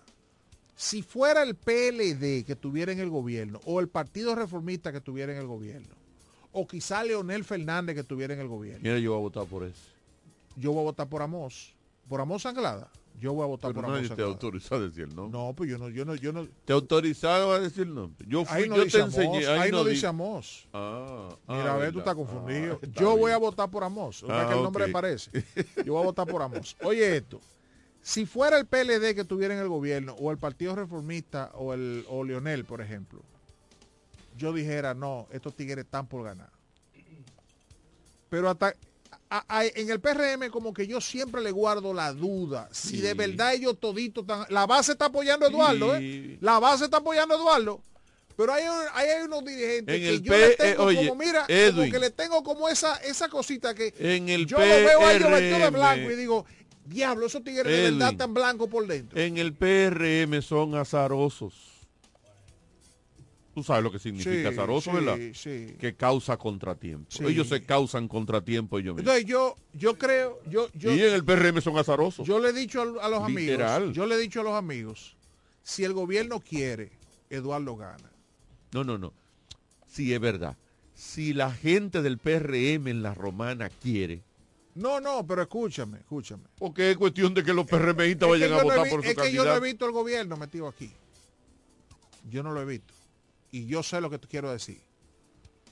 Si fuera el PLD que tuviera en el gobierno o el Partido Reformista que tuviera en el gobierno o quizá Leonel Fernández que tuviera en el gobierno, Mira, yo voy a votar por eso. Yo voy a votar por Amos. Por Amos Anglada. Yo voy a votar Pero por nadie Amos te Anglada. autorizó a decir no. No, pues yo no, yo no, yo no. Te autorizaron a decir no. Yo fui, Ahí no yo dice te Amos, enseñé. ahí no di- dice Amos. Ah, Mira, ah, a ver, tú estás confundido. Ah, está yo voy a votar por Amos. O sea, Ah, que el nombre ok. le parece. Yo voy a votar por Amos. Oye esto. Si fuera el PLD que tuviera en el gobierno, o el Partido Reformista, o el o Leonel, por ejemplo, yo dijera, no, estos tigres están por ganar. Pero hasta a- a- en el PRM como que yo siempre le guardo la duda. Si Sí. de verdad ellos toditos están... La base está apoyando a Eduardo, Sí. ¿eh? La base está apoyando a Eduardo. Pero hay, un- hay unos dirigentes En que el yo P- le eh, tengo oye, como, mira, como Edwin. que le tengo como esa, esa cosita que En el yo lo veo a ellos vestidos de blanco y digo, diablo, esos tigres de Edwin. verdad tan blancos por dentro. En el PRM son azarosos. Tú sabes lo que significa Sí, azaroso, sí, ¿verdad? sí. Que causa contratiempo. Ellos se causan contratiempo ellos mismos. Entonces yo, yo creo, yo, yo, y en el PRM son azarosos. yo le he dicho a, a los Literal. amigos, yo le he dicho a los amigos, si el gobierno quiere, Eduardo gana. No, no, no. Sí, es verdad. Si la gente del PRM en la romana quiere, No, no, pero escúchame, escúchame. porque es cuestión de que los PRMistas vayan a yo no he votar por su es que yo no he visto el gobierno metido aquí. Yo no lo he visto. Y yo sé lo que te quiero decir.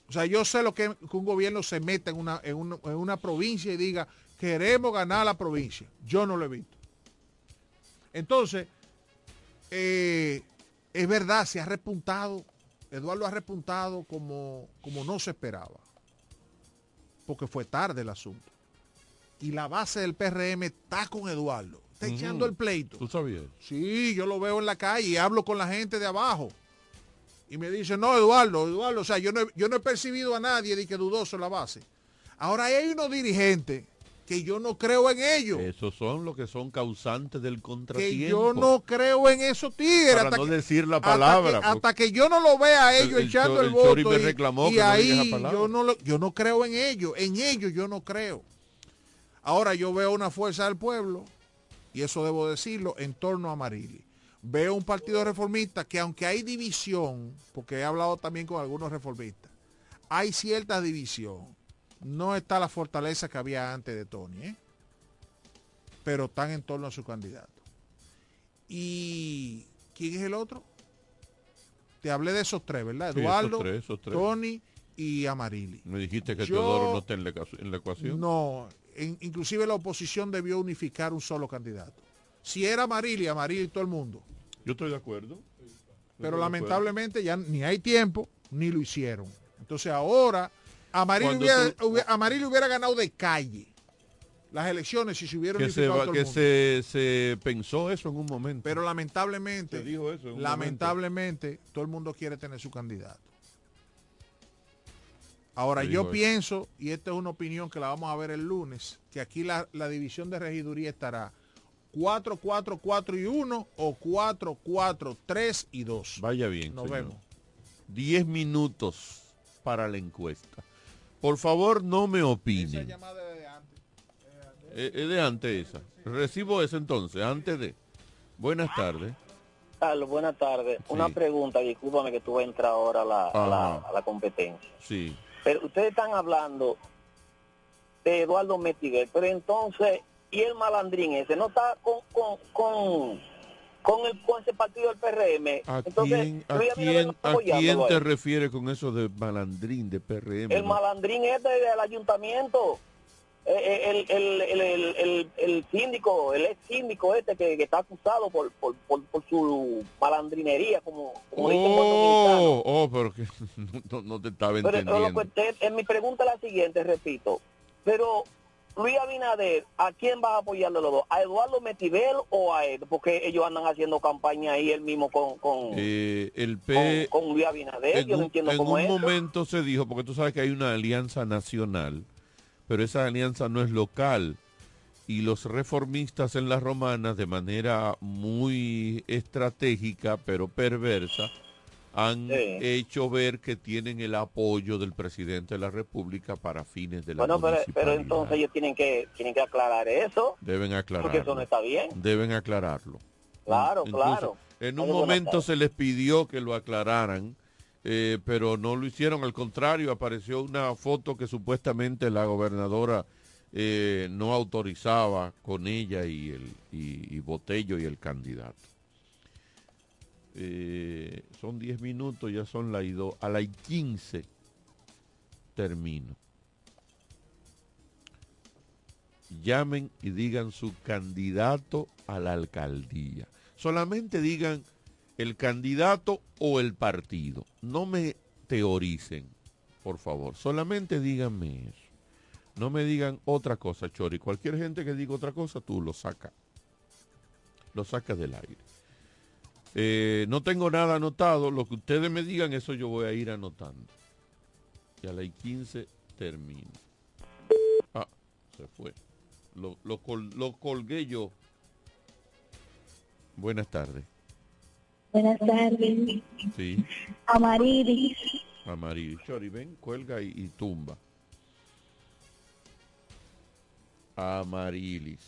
O sea, yo sé lo que, que un gobierno se meta en una, en, una, en una provincia y diga, queremos ganar la provincia. Yo no lo he visto. Entonces, eh, es verdad, se ha repuntado, Eduardo ha repuntado como, como no se esperaba. Porque fue tarde el asunto. Y la base del PRM está con Eduardo. Está echando el pleito. ¿Tú sabías? Sí, yo lo veo en la calle y hablo con la gente de abajo. Y me dice, no, Eduardo, Eduardo, o sea, yo no, he- yo no he percibido a nadie de que dudoso la base. Ahora hay unos dirigentes que yo no creo en ellos. Esos son los que son causantes del que contratiempo. yo no creo en esos tigres. Para hasta no que- decir la hasta palabra, que- porque- Hasta que, yo no lo vea a El- ellos el echando el, el voto. me y- reclamó y, que no ahí yo no, lo- yo no creo en ellos. En ellos yo no creo. Ahora yo veo una fuerza del pueblo, y eso debo decirlo, en torno a Marili. Veo un partido reformista que aunque hay división, porque he hablado también con algunos reformistas, hay cierta división. No está la fortaleza que había antes de Tony, ¿eh? pero están en torno a su candidato. ¿Y quién es el otro? Te hablé de esos tres, ¿verdad? Sí, esos Eduardo, tres, esos tres. Tony y Amarili. Me dijiste que Yo- Teodoro no está en la, ecu- en la ecuación. No, en- inclusive la oposición debió unificar un solo candidato. Si era Amarili, Amarili y todo el mundo. Yo estoy de acuerdo. Pero acuerdo. lamentablemente ya ni hay tiempo, ni lo hicieron. Entonces ahora, Amarili Cuando hubiera, tú- hubiera- Amarili hubiera ganado de calle las elecciones si se hubiera que se, unificado va- todo el que mundo. se, se pensó eso en un momento. Pero lamentablemente, dijo eso lamentablemente, todo el mundo quiere tener su candidato. Ahora, Se yo eso. pienso, y esta es una opinión que la vamos a ver el lunes, que aquí la, la división de regiduría estará 4, 4, 4 y 1 o 4, 4, 3 y 2. Vaya bien. Nos señor. vemos. 10 minutos para la encuesta. Por favor, no me opinen. Eh, Es de antes esa. Recibo eso entonces, antes de. Buenas tardes. Carlos, buenas tardes. Una pregunta, discúlpame que tú entrar ahora a la, a la, a la competencia. Sí. Pero ustedes están hablando de Eduardo Metiguel, pero entonces, ¿y el malandrín ese? ¿No está con, con, con, con, el, con ese partido del PRM? ¿A entonces, quién, a quién, a quién te refieres con eso de malandrín, de PRM? El no? malandrín este del ayuntamiento, eh, eh, el, el, el, el, síndico, el ex síndico este que, que está acusado por, por, por, por su malandrinería, como, como. Oh, oh, pero que no, no te estaba Pero, pero lo entendiendo. que usted- en mi pregunta es la siguiente, repito. Pero Luis Abinader, ¿a quién vas a apoyar de los dos? ¿A Eduardo Metivel o a él? Porque ellos andan haciendo campaña ahí él mismo con, con, Eh, el P, con, con Luis Abinader. en Yo no un, entiendo en cómo un es. eso. momento se dijo, porque tú sabes que hay una alianza nacional, pero esa alianza no es local. Y los reformistas en las romanas, de manera muy estratégica, pero perversa, han Sí. hecho ver que tienen el apoyo del presidente de la República para fines de la Bueno, pero, entonces ellos tienen que tienen que aclarar eso, Deben porque eso no aclararlo. está bien. Deben aclararlo. Claro, Incluso, claro. En un momento se les pidió que lo aclararan, eh, pero no lo hicieron. Al contrario, apareció una foto que supuestamente la gobernadora eh, no autorizaba con ella y el y, y Botello y el candidato. Eh, son 10 minutos, ya son las y do- a las 15 termino. Llamen y digan su candidato a la alcaldía. Solamente digan el candidato o el partido. No me teoricen, por favor. Solamente díganme eso. No me digan otra cosa, Chori. Cualquier gente que diga otra cosa, tú lo sacas. Lo sacas del aire. Eh, no tengo nada anotado. Lo que ustedes me digan, eso yo voy a ir anotando. Y a las 15 termino. Ah, se fue. Lo, lo, col- lo colgué yo. Buenas tardes. Buenas tardes. Sí, Amarilis. Amarilis. Chori, ven, cuelga y, y tumba. Amarilis.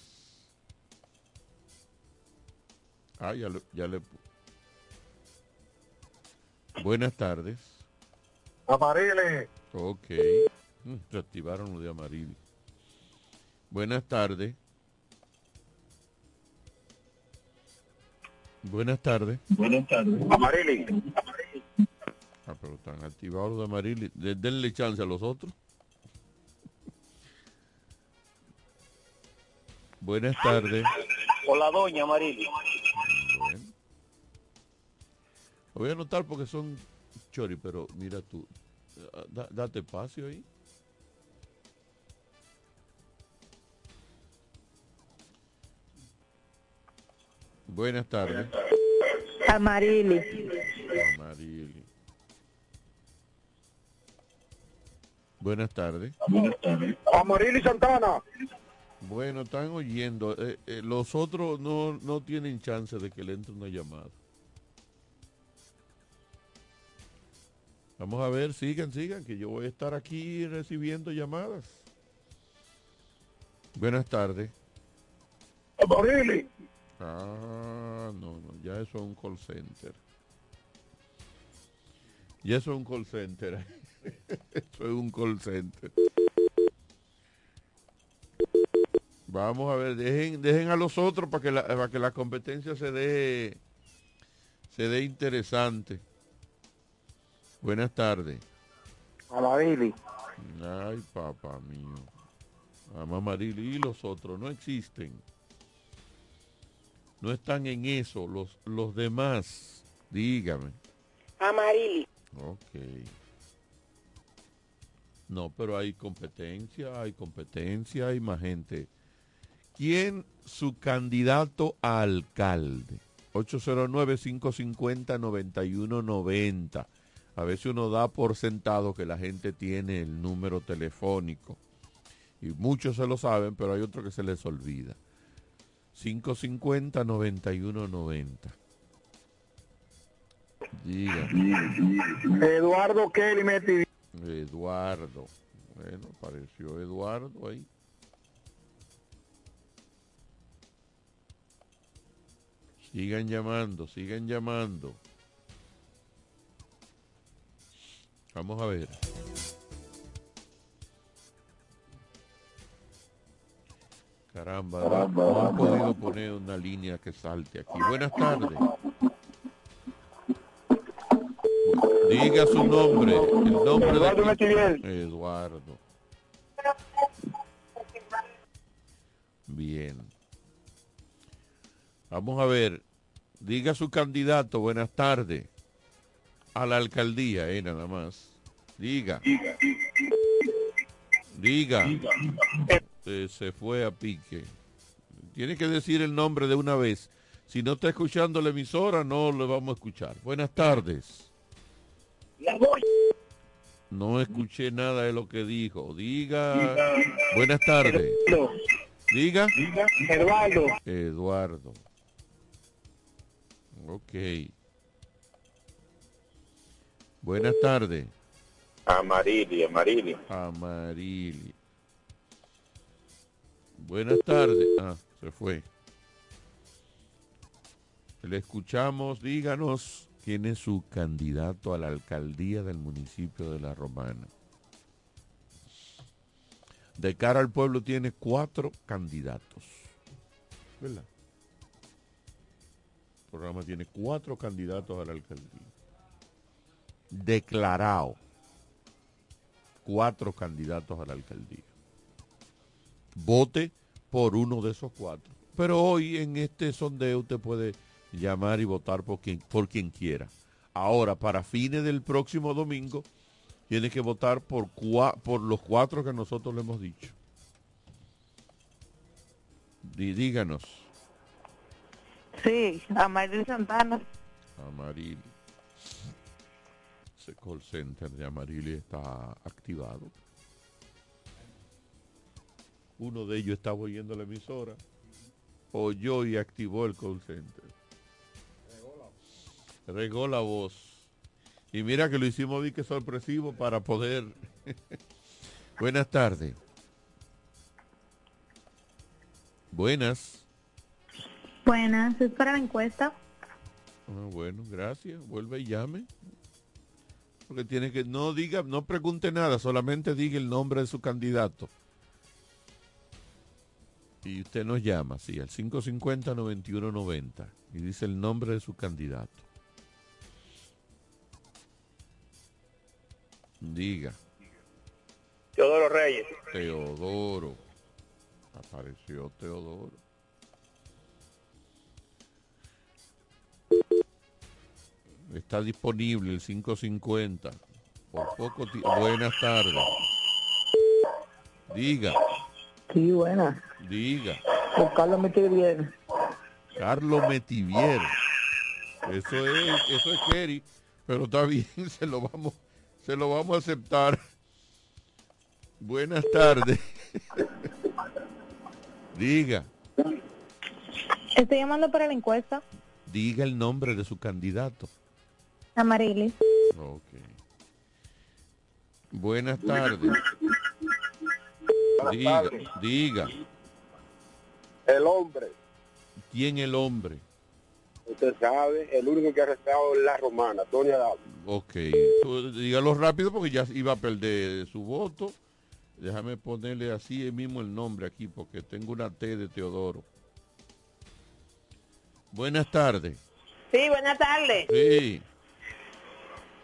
Ah, ya, le- ya le... pu- Buenas tardes. Amarilis. Ok. Mm, Se activaron lo de Amarilis. Buenas tardes. Buenas tardes. Buenas tardes. Amarilis. Ah, pero están activados los de Amarilis. De- denle chance a los otros. Buenas tardes. Con la doña Marili. Lo voy a anotar porque son chori, pero mira tú. ah, da- date espacio ahí. Buenas tardes. Amarilis. Amarili. Buenas tardes. Amarilis Santana. Bueno, están oyendo. Eh, eh, los otros no, no tienen chance de que le entre una llamada. Vamos a ver, sigan, sigan, que yo voy a estar aquí recibiendo llamadas. Buenas tardes. Ah, no, no, ya eso es un call center. Ya eso es un call center. eso es un call center. Vamos a ver, dejen, dejen a los otros para que la, para que la competencia se dé se dé interesante. Buenas tardes. Amarilis. Ay, papá mío. Mamá Marili y los otros no existen. No están en eso. Los, los demás, dígame. Amarilis. Ok. No, pero hay competencia, hay competencia, hay más gente. ¿Quién su candidato a alcalde? 809-550-9190. A veces uno da por sentado que la gente tiene el número telefónico. Y muchos se lo saben, pero hay otros que se les olvida. 550-9190. Diga. Eduardo Kelly Meti. Eduardo. Bueno, apareció Eduardo ahí. Sigan llamando, sigan llamando. Vamos a ver. Caramba, no, no han podido poner una línea que salte aquí. Buenas tardes. Diga su nombre. El nombre Eduardo de Metiviel. Eduardo. Bien. Vamos a ver. Diga su candidato. Buenas tardes. A la alcaldía, eh, nada más. Diga. Diga. Eh, se fue a pique. Tiene que decir el nombre de una vez. Si no está escuchando la emisora, no le vamos a escuchar. Buenas tardes. No escuché nada de lo que dijo. Diga. Buenas tardes. Diga. Eduardo. Eduardo. Ok. Buenas tardes. Amarili, Amarili. Amarili. Buenas tardes. Ah, se fue. Le escuchamos. Díganos quién es su candidato a la alcaldía del municipio de La Romana. De cara al pueblo tiene cuatro candidatos. ¿Verdad? El programa tiene cuatro candidatos a la alcaldía. Declarado. Cuatro candidatos a la alcaldía. Vote por uno de esos cuatro. Pero hoy en este sondeo usted puede llamar y votar por quien, por quien quiera. Ahora, para fines del próximo domingo, tiene que votar por, cua- por los cuatro que nosotros le hemos dicho. Dí- díganos. Sí, Amarilis Santana. Amarili. Ese call center de Amarili está activado. Uno de ellos estaba oyendo la emisora, oyó y activó el call center. Regó la voz. Y mira que lo hicimos vi que sorpresivo para poder. Buenas tardes. Buenas. Buenas, es para la encuesta. Ah, bueno, gracias. Vuelve y llame. Porque tiene que, no diga, no pregunte nada, solamente diga el nombre de su candidato. Y usted nos llama, sí, al 550-9190. Y dice el nombre de su candidato. Diga. Teodoro Reyes. Teodoro. Apareció Teodoro. Está disponible el 550. Por poco Buenas tardes. Diga, Sí, buena. diga. Con Carlos Metivier. Carlos Metivier. Eso es, eso es Kerry, pero está bien, se lo vamos, se lo vamos a aceptar. Buenas tardes. diga, Estoy llamando para la encuesta. diga el nombre de su candidato. Amarilis. Ok. Buenas tardes. Diga, tardes. diga, El hombre, ¿quién el hombre? usted sabe, el único que ha arrestado es la romana, Tony Adams. Ok, dígalo rápido porque ya iba a perder su voto. Déjame ponerle así mismo el nombre aquí porque tengo una T de Teodoro. Buenas tardes. Sí, buenas tardes. Sí,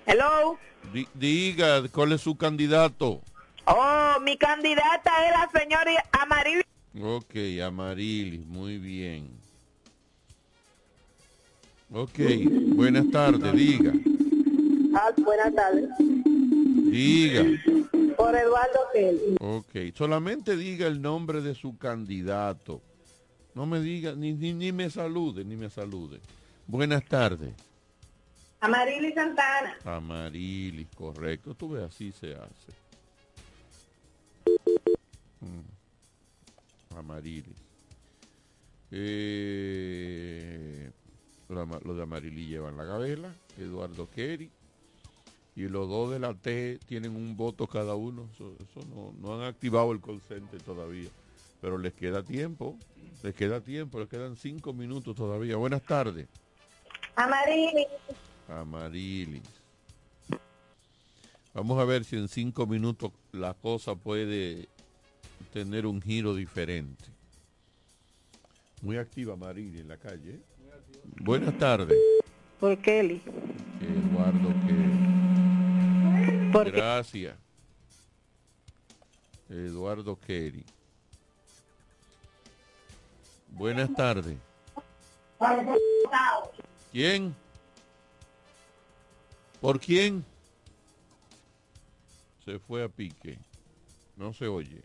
Hello. di- diga cuál es su candidato. Oh, mi candidata es la señora Amarilis. Ok, Amarilis, muy bien. Ok, buenas tardes, diga, Ah, buenas tardes. diga. Por Eduardo Kelly. Ok, solamente diga el nombre de su candidato. No me diga, ni, ni, ni me salude, ni me salude. Buenas tardes. Amarilis Santana. Amarilis, correcto. Tú ves, así se hace. Mm. Amarilis. Eh, lo de Amarilis llevan la gabela, Eduardo Kerry. Y los dos de la T tienen un voto cada uno. Eso, eso no, no han activado el call center todavía. Pero les queda tiempo. Les queda tiempo. Les quedan cinco minutos todavía. Buenas tardes. Amarilis. Amarilis. Vamos a ver si en cinco minutos la cosa puede tener un giro diferente. Muy activa Amarilis en la calle. Buenas tardes. Por Kelly. Eduardo Porque- Gracias. Eduardo Kerry. Buenas tardes. ¿Quién? ¿Por quién? Se fue a pique. No se oye.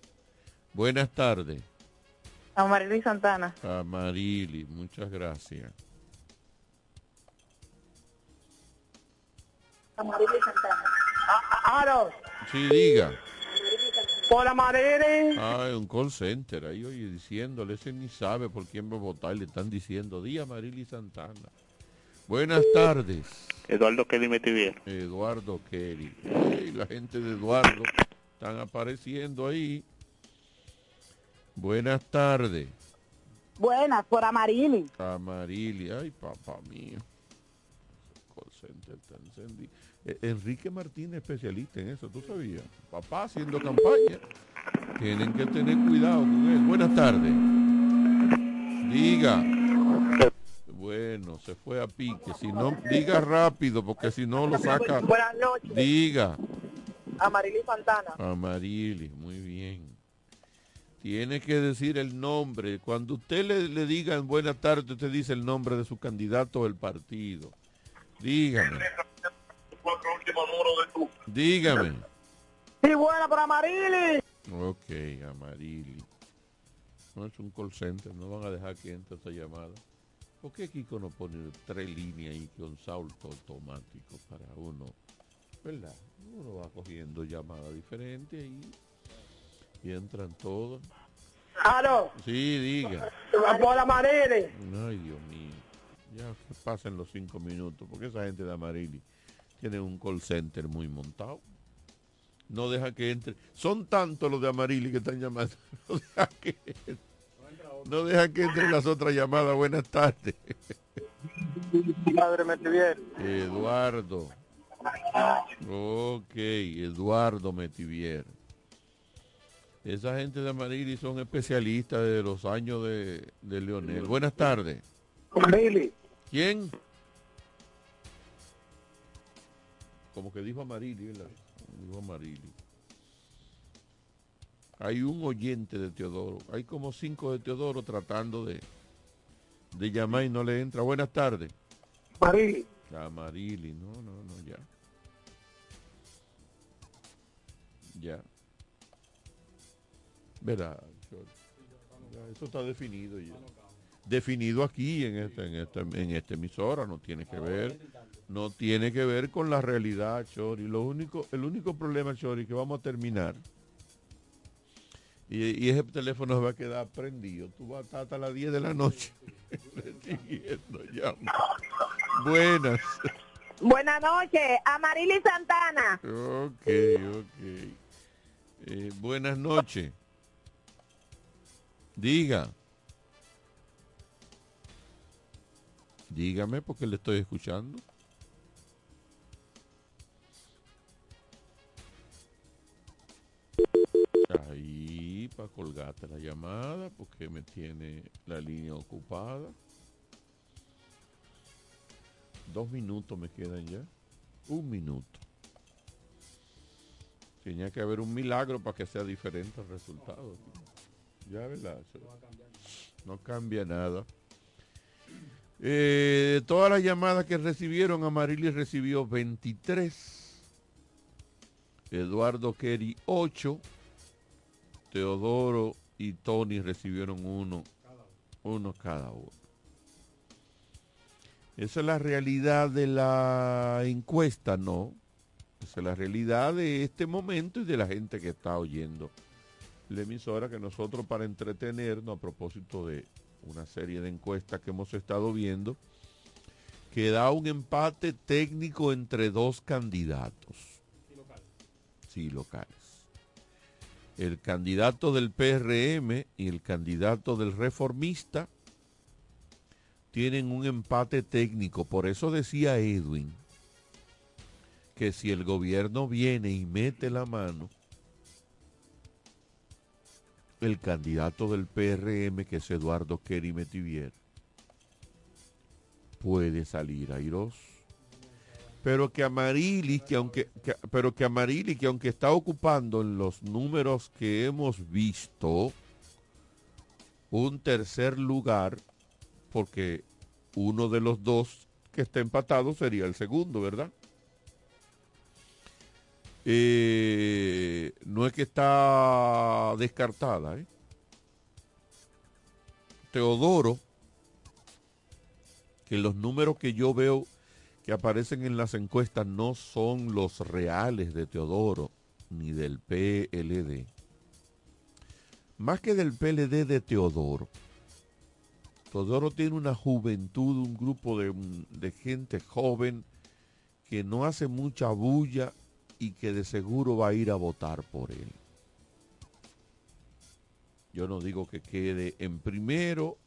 Buenas tardes. Amarilis Santana. Amarili, muchas gracias. Amarilis Santana. Aaron. Sí, diga. Por Amarilis. Ah, un call center, ahí oye diciéndole, ese ni sabe por quién va a votar, le están diciendo, día Marily Santana. Buenas tardes. Eduardo Kelly Metivier. Eduardo. Ey, la gente de Eduardo están apareciendo ahí. Buenas tardes. Buenas, por Amarilis. Amarili, ay papá mío. Call center está encendido. Eh, Enrique Martínez, especialista en eso, ¿tú sabías? Papá haciendo campaña. Tienen que tener cuidado con él. Buenas tardes. Diga. Bueno, se fue a pique. Si no, diga rápido, porque si no lo saca. Buenas noches. Diga. Amarilis Santana. Amarili, muy bien. Tiene que decir el nombre. Cuando usted le, le diga en buena tarde, usted dice el nombre de su candidato o el partido. Dígame. Dígame. Sí, buena por Amarilis. Ok, Amarili. No es un call center, no van a dejar que entre esta llamada. ¿Por qué Kiko no pone tres líneas ahí con salto automático para uno? ¿Verdad? Uno va cogiendo llamadas diferentes y, y entran todos. Aló, Sí, diga. por Amarili. Ay, Dios mío. Ya que pasen los cinco minutos, porque esa gente de Amarili tiene un call center muy montado. No deja que entre. Son tantos los de Amarili que están llamando. No deja que, no deja que entren las otras llamadas. Buenas tardes. Padre Metivier. Eduardo. Ok, Eduardo Metivier. Esa gente de Amarili son especialistas de los años de, de Leonel. Buenas tardes. Amarili. ¿Quién? Como que dijo Amarili, ¿verdad? Dijo Amarili. Hay un oyente de Teodoro. Hay como cinco de Teodoro tratando de, de llamar y no le entra. Buenas tardes. Amarili. Amarili, no, no, no, ya. Ya. Verá, eso está definido ya. Definido aquí en esta, en esta, en esta emisora, no tiene que ver, no tiene que ver con la realidad, Chori. Lo único, el único problema, Chori, que vamos a terminar. Y, y ese teléfono se va a quedar prendido. Tú vas a estar hasta las 10 de la noche. Buenas. Buenas noches, Amarili Santana. Ok, ok. Eh, buenas noches. Diga. Dígame porque le estoy escuchando. Ahí para colgarte la llamada porque me tiene la línea ocupada. Dos minutos me quedan ya. Un minuto. Tenía que haber un milagro para que sea diferente el resultado. Ya, ¿verdad? No cambia nada. Eh, todas las llamadas que recibieron, Amarili recibió 23. Eduardo Kerry 8. Teodoro y Tony recibieron uno. Uno cada uno. Esa es la realidad de la encuesta, no. Esa es la realidad de este momento y de la gente que está oyendo la emisora que nosotros para entretenernos a propósito de una serie de encuestas que hemos estado viendo, que da un empate técnico entre dos candidatos. Sí, locales. El candidato del PRM y el candidato del reformista tienen un empate técnico. Por eso decía Edwin que si el gobierno viene y mete la mano, el candidato del PRM, que es Eduardo Kerry Metivier, puede salir airoso. Pero que Amarilis, que aunque, que- pero que que aunque está ocupando en los números que hemos visto, un tercer lugar, porque uno de los dos que está empatado sería el segundo, ¿verdad? Eh, no es que está descartada. ¿eh? Teodoro, que los números que yo veo que aparecen en las encuestas no son los reales de Teodoro ni del PLD. Más que del PLD de Teodoro. Teodoro tiene una juventud, un grupo de, de gente joven que no hace mucha bulla y que de seguro va a ir a votar por él. Yo no digo que quede en primero,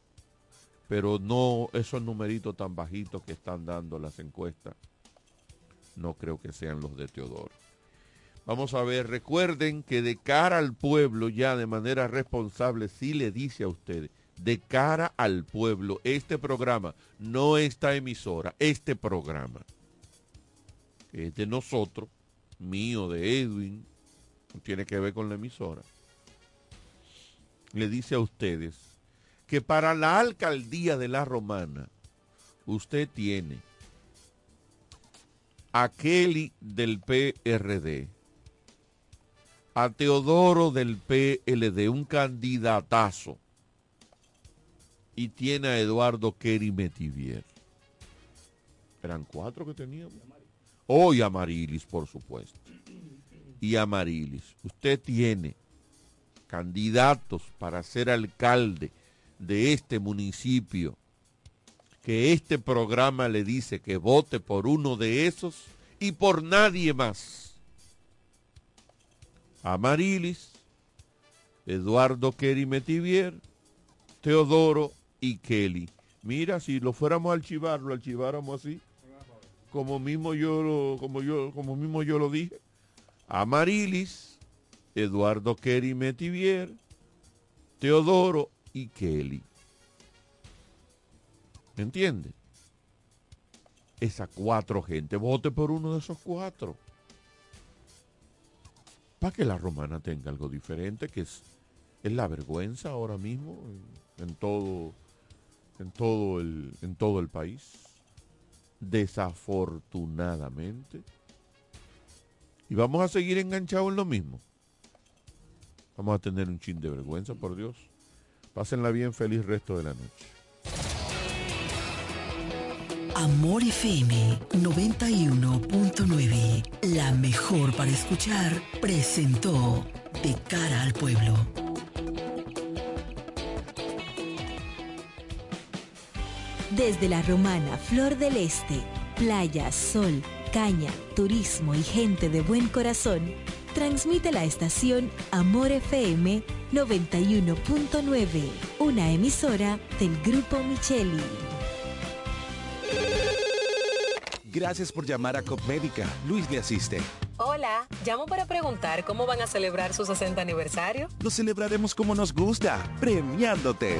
pero no esos numeritos tan bajitos que están dando las encuestas, no creo que sean los de Teodoro. Vamos a ver, recuerden que de cara al pueblo ya de manera responsable sí le dice a ustedes, de cara al pueblo, este programa, no esta emisora, este programa, que es de nosotros, mío, de Edwin, tiene que ver con la emisora, le dice a ustedes que para la alcaldía de la Romana usted tiene a Kelly del PRD, a Teodoro del PLD, un candidatazo, y tiene a Eduardo Kerry Metivier. Eran cuatro que teníamos. Oh, y Amarilis, por supuesto. Y Amarilis. Usted tiene candidatos para ser alcalde de este municipio, que este programa le dice que vote por uno de esos y por nadie más. Amarilis, Eduardo Kerry Metivier, Teodoro y Kelly. Mira, si lo fuéramos a archivar, lo archiváramos así, como mismo yo lo, como yo, como mismo yo lo dije. Amarilis, Eduardo Kerry Metivier, Teodoro y Kelly. ¿Me entiende? Esa cuatro gente, vote por uno de esos cuatro. Para que la romana tenga algo diferente, que es, es la vergüenza ahora mismo en, en todo, en, todo el, en todo el país. Desafortunadamente. Y vamos a seguir enganchados en lo mismo. Vamos a tener un chin de vergüenza, por Dios. Pásenla bien, feliz resto de la noche. Amor FM 91.9, la mejor para escuchar, presentó De cara al pueblo. Desde la romana Flor del Este, playa, sol, caña, turismo y gente de buen corazón, transmite la estación Amor FM 91.9, una emisora del Grupo Micheli. Gracias por llamar a Copmédica. Luis le asiste. Hola, llamo para preguntar cómo van a celebrar su 60 aniversario. Lo celebraremos como nos gusta, premiándote.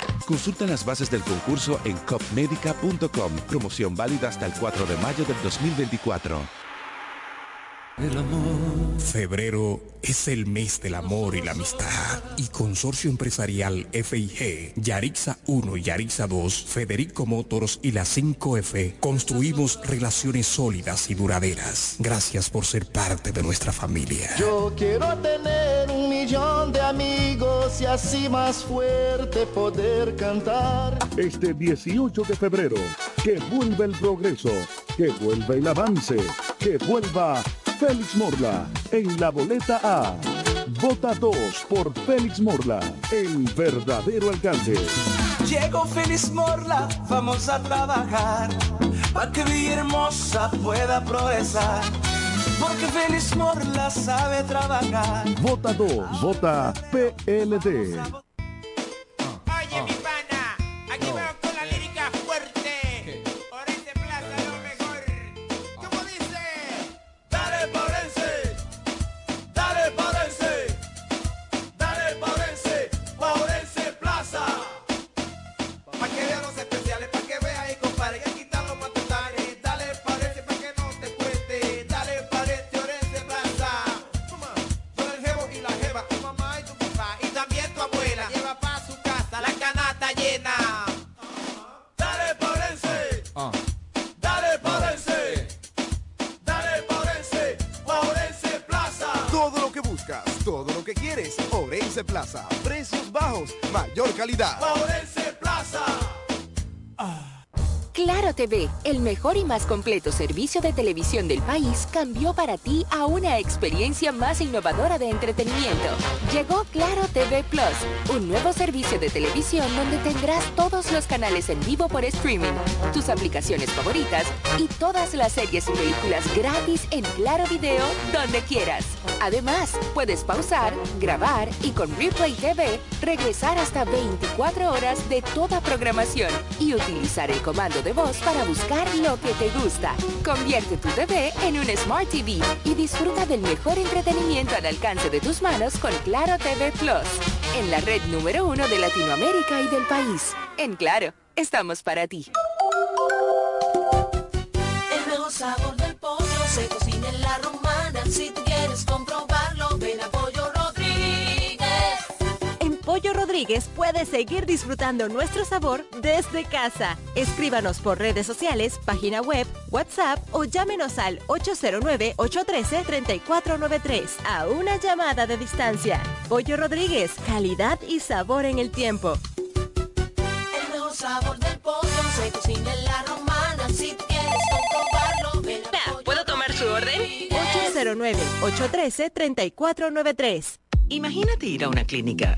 Consulta las bases del concurso en copmedica.com. Promoción válida hasta el 4 de mayo del 2024. Febrero es el mes del amor y la amistad. Y Consorcio Empresarial FIG, Yarixa 1 y Yarixa 2, Federico Motors y la 5F construimos relaciones sólidas y duraderas. Gracias por ser parte de nuestra familia. Yo quiero tener un millón de amigos y así más fuerte poder cantar. Este 18 de febrero, que vuelva el progreso, que vuelva el avance, que vuelva Félix Morla en la boleta A. Vota 2 por Félix Morla, el verdadero alcalde. Llegó Félix Morla, vamos a trabajar para que Villahermosa pueda progresar. Porque Félix Morla sabe trabajar. Vota 2, vota PLD. El mejor y más completo servicio de televisión del país, cambió para ti a una experiencia más innovadora de entretenimiento. Llegó Claro TV Plus, un nuevo servicio de televisión donde tendrás todos los canales en vivo por streaming, tus aplicaciones favoritas y todas las series y películas gratis en Claro Video donde quieras. Además, puedes pausar, grabar y con Replay TV regresar hasta 24 horas de toda programación y utilizar el comando de voz para buscar lo que te gusta. Convierte tu TV en un Smart TV y disfruta del mejor entretenimiento al alcance de tus manos con Claro TV Plus, en la red número uno de Latinoamérica y del país. En Claro, estamos para ti. Rodríguez puedes seguir disfrutando nuestro sabor desde casa. Escríbanos por redes sociales, página web, WhatsApp o llámenos al 809-813-3493 a una llamada de distancia. Pollo Rodríguez, calidad y sabor en el tiempo. El mejor sabor del pollo se cocina en la romana. Si quieres comprobarlo, ven a Pollo ¿Puedo tomar su orden? 809-813-3493. Imagínate ir a una clínica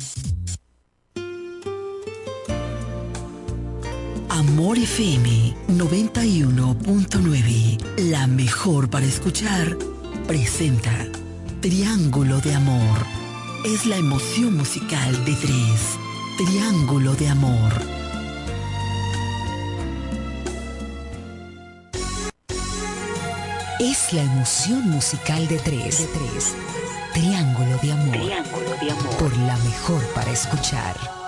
Amor FM 91.9, la mejor para escuchar, presenta Triángulo de Amor. Es la emoción musical de tres. Triángulo de Amor. Es la emoción musical de tres. De tres. Triángulo de amor. Triángulo de Amor. Por la mejor para escuchar.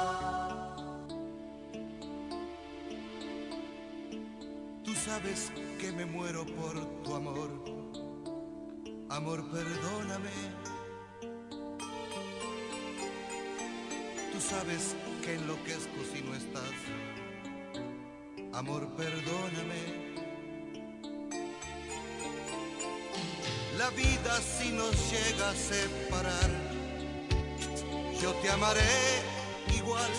Sabes que me muero por tu amor. Amor, perdóname. Tú sabes que enloquezco si no estás. Amor, perdóname. La vida si nos llega a separar, yo te amaré igual.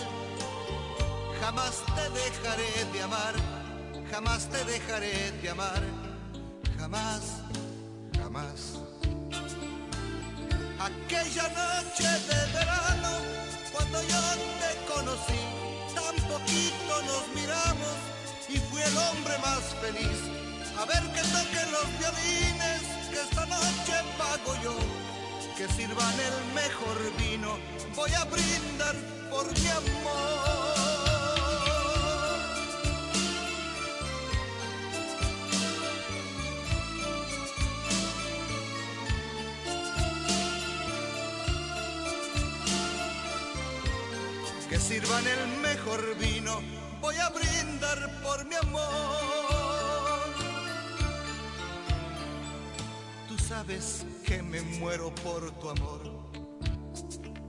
Jamás te dejaré de amar, jamás te dejaré de amar, jamás, jamás. Aquella noche de verano, cuando yo te conocí, tan poquito nos miramos y fui el hombre más feliz. A ver que toquen los violines, que esta noche pago yo, que sirvan el mejor vino, voy a brindar por mi amor. Que sirvan el mejor vino, voy a brindar por mi amor. Tú sabes que me muero por tu amor,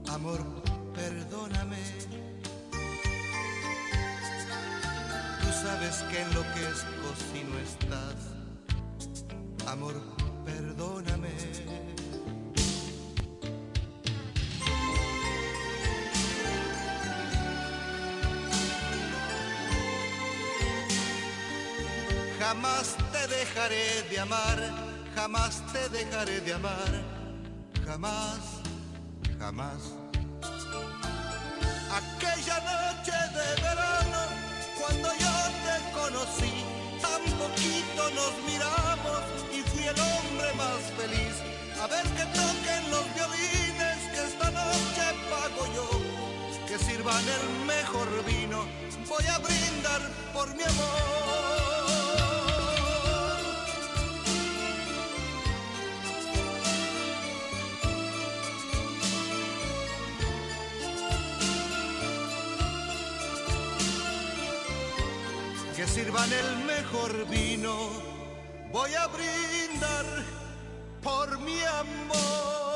amor, perdóname. Tú sabes que enloquezco si no estás, amor, perdóname. Jamás te dejaré de amar, jamás te dejaré de amar, jamás, jamás. Aquella noche de verano, cuando yo te conocí, tan poquito nos miramos y fui el hombre más feliz. A ver que toquen los violines, que esta noche pago yo, que sirvan el mejor vino, voy a brindar por mi amor. sirvan el mejor vino, voy a brindar por mi amor.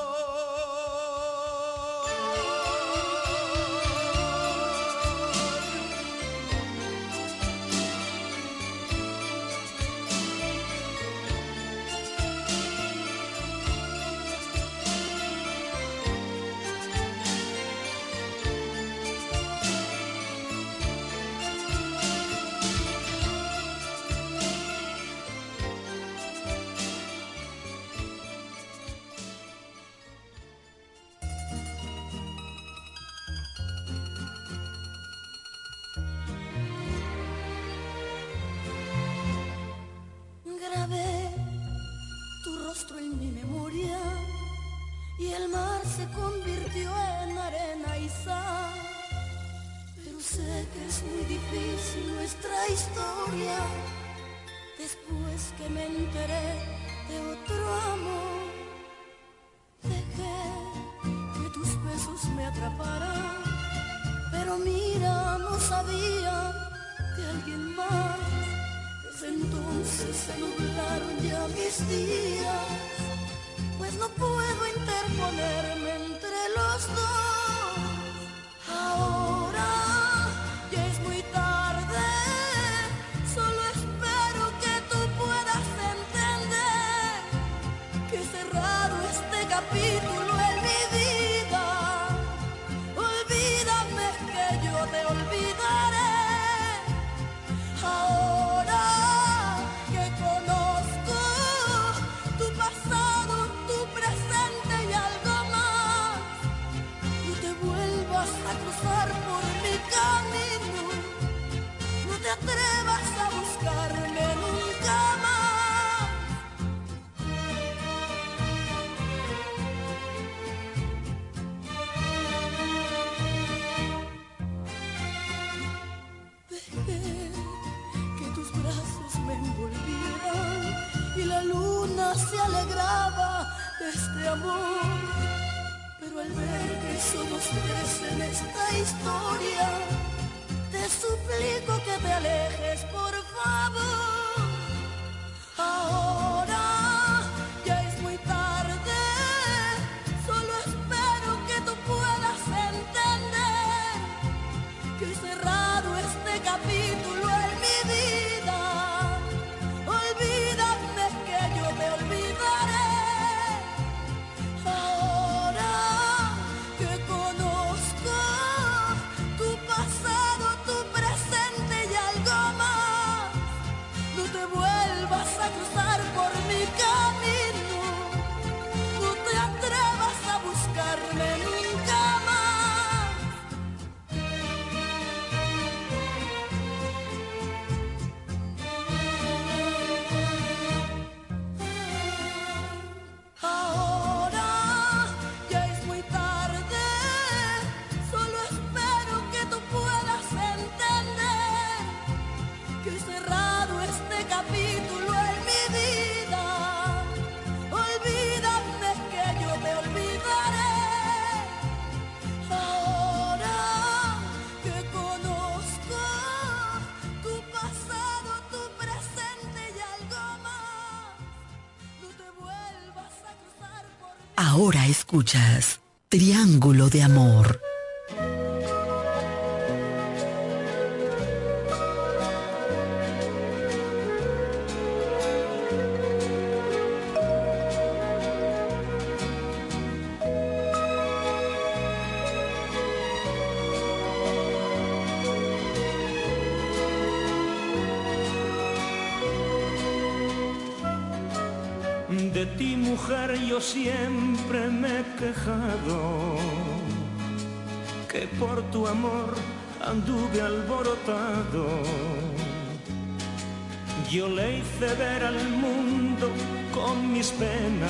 escuchas Triángulo de Amor. Yo le hice ver al mundo con mis penas,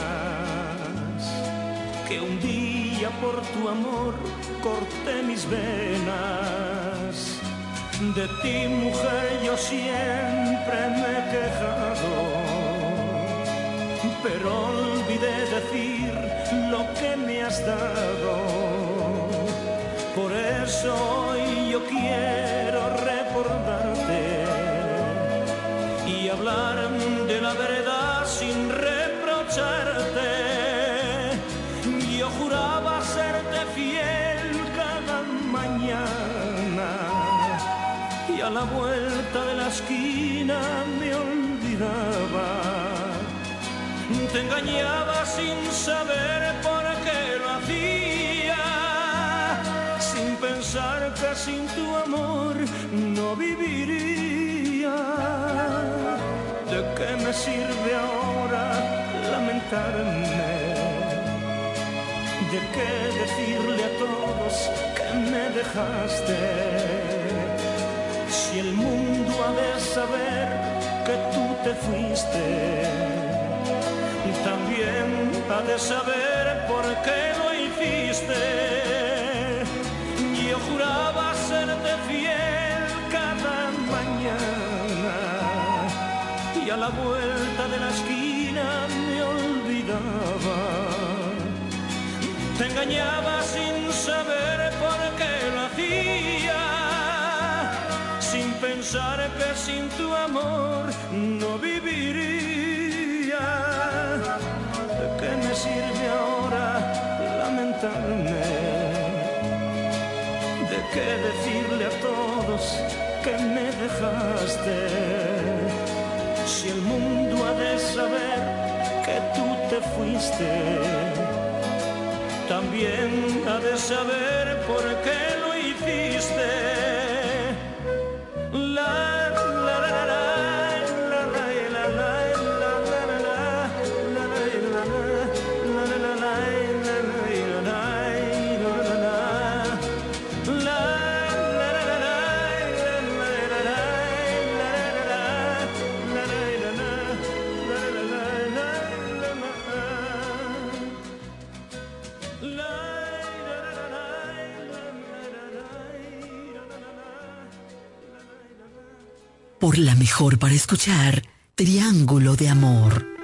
que un día por tu amor corté mis venas. De ti, mujer, yo siempre me he quejado, pero olvidé decir lo que me has dado. Por eso hoy yo quiero sin saber por qué lo hacía, sin pensar que sin tu amor no viviría. ¿De qué me sirve ahora lamentarme? ¿De qué decirle a todos que me dejaste? Si el mundo ha de saber que tú te fuiste, ha de saber por qué lo hiciste. Yo juraba serte fiel cada mañana y a la vuelta de la esquina me olvidaba. Te engañaba sin saber por qué lo hacía, sin pensar que sin tu amor no viviría. ¿De qué decirle a todos que me dejaste? Si el mundo ha de saber que tú te fuiste también ha de saber por qué lo hiciste. La mejor para escuchar, Triángulo de Amor.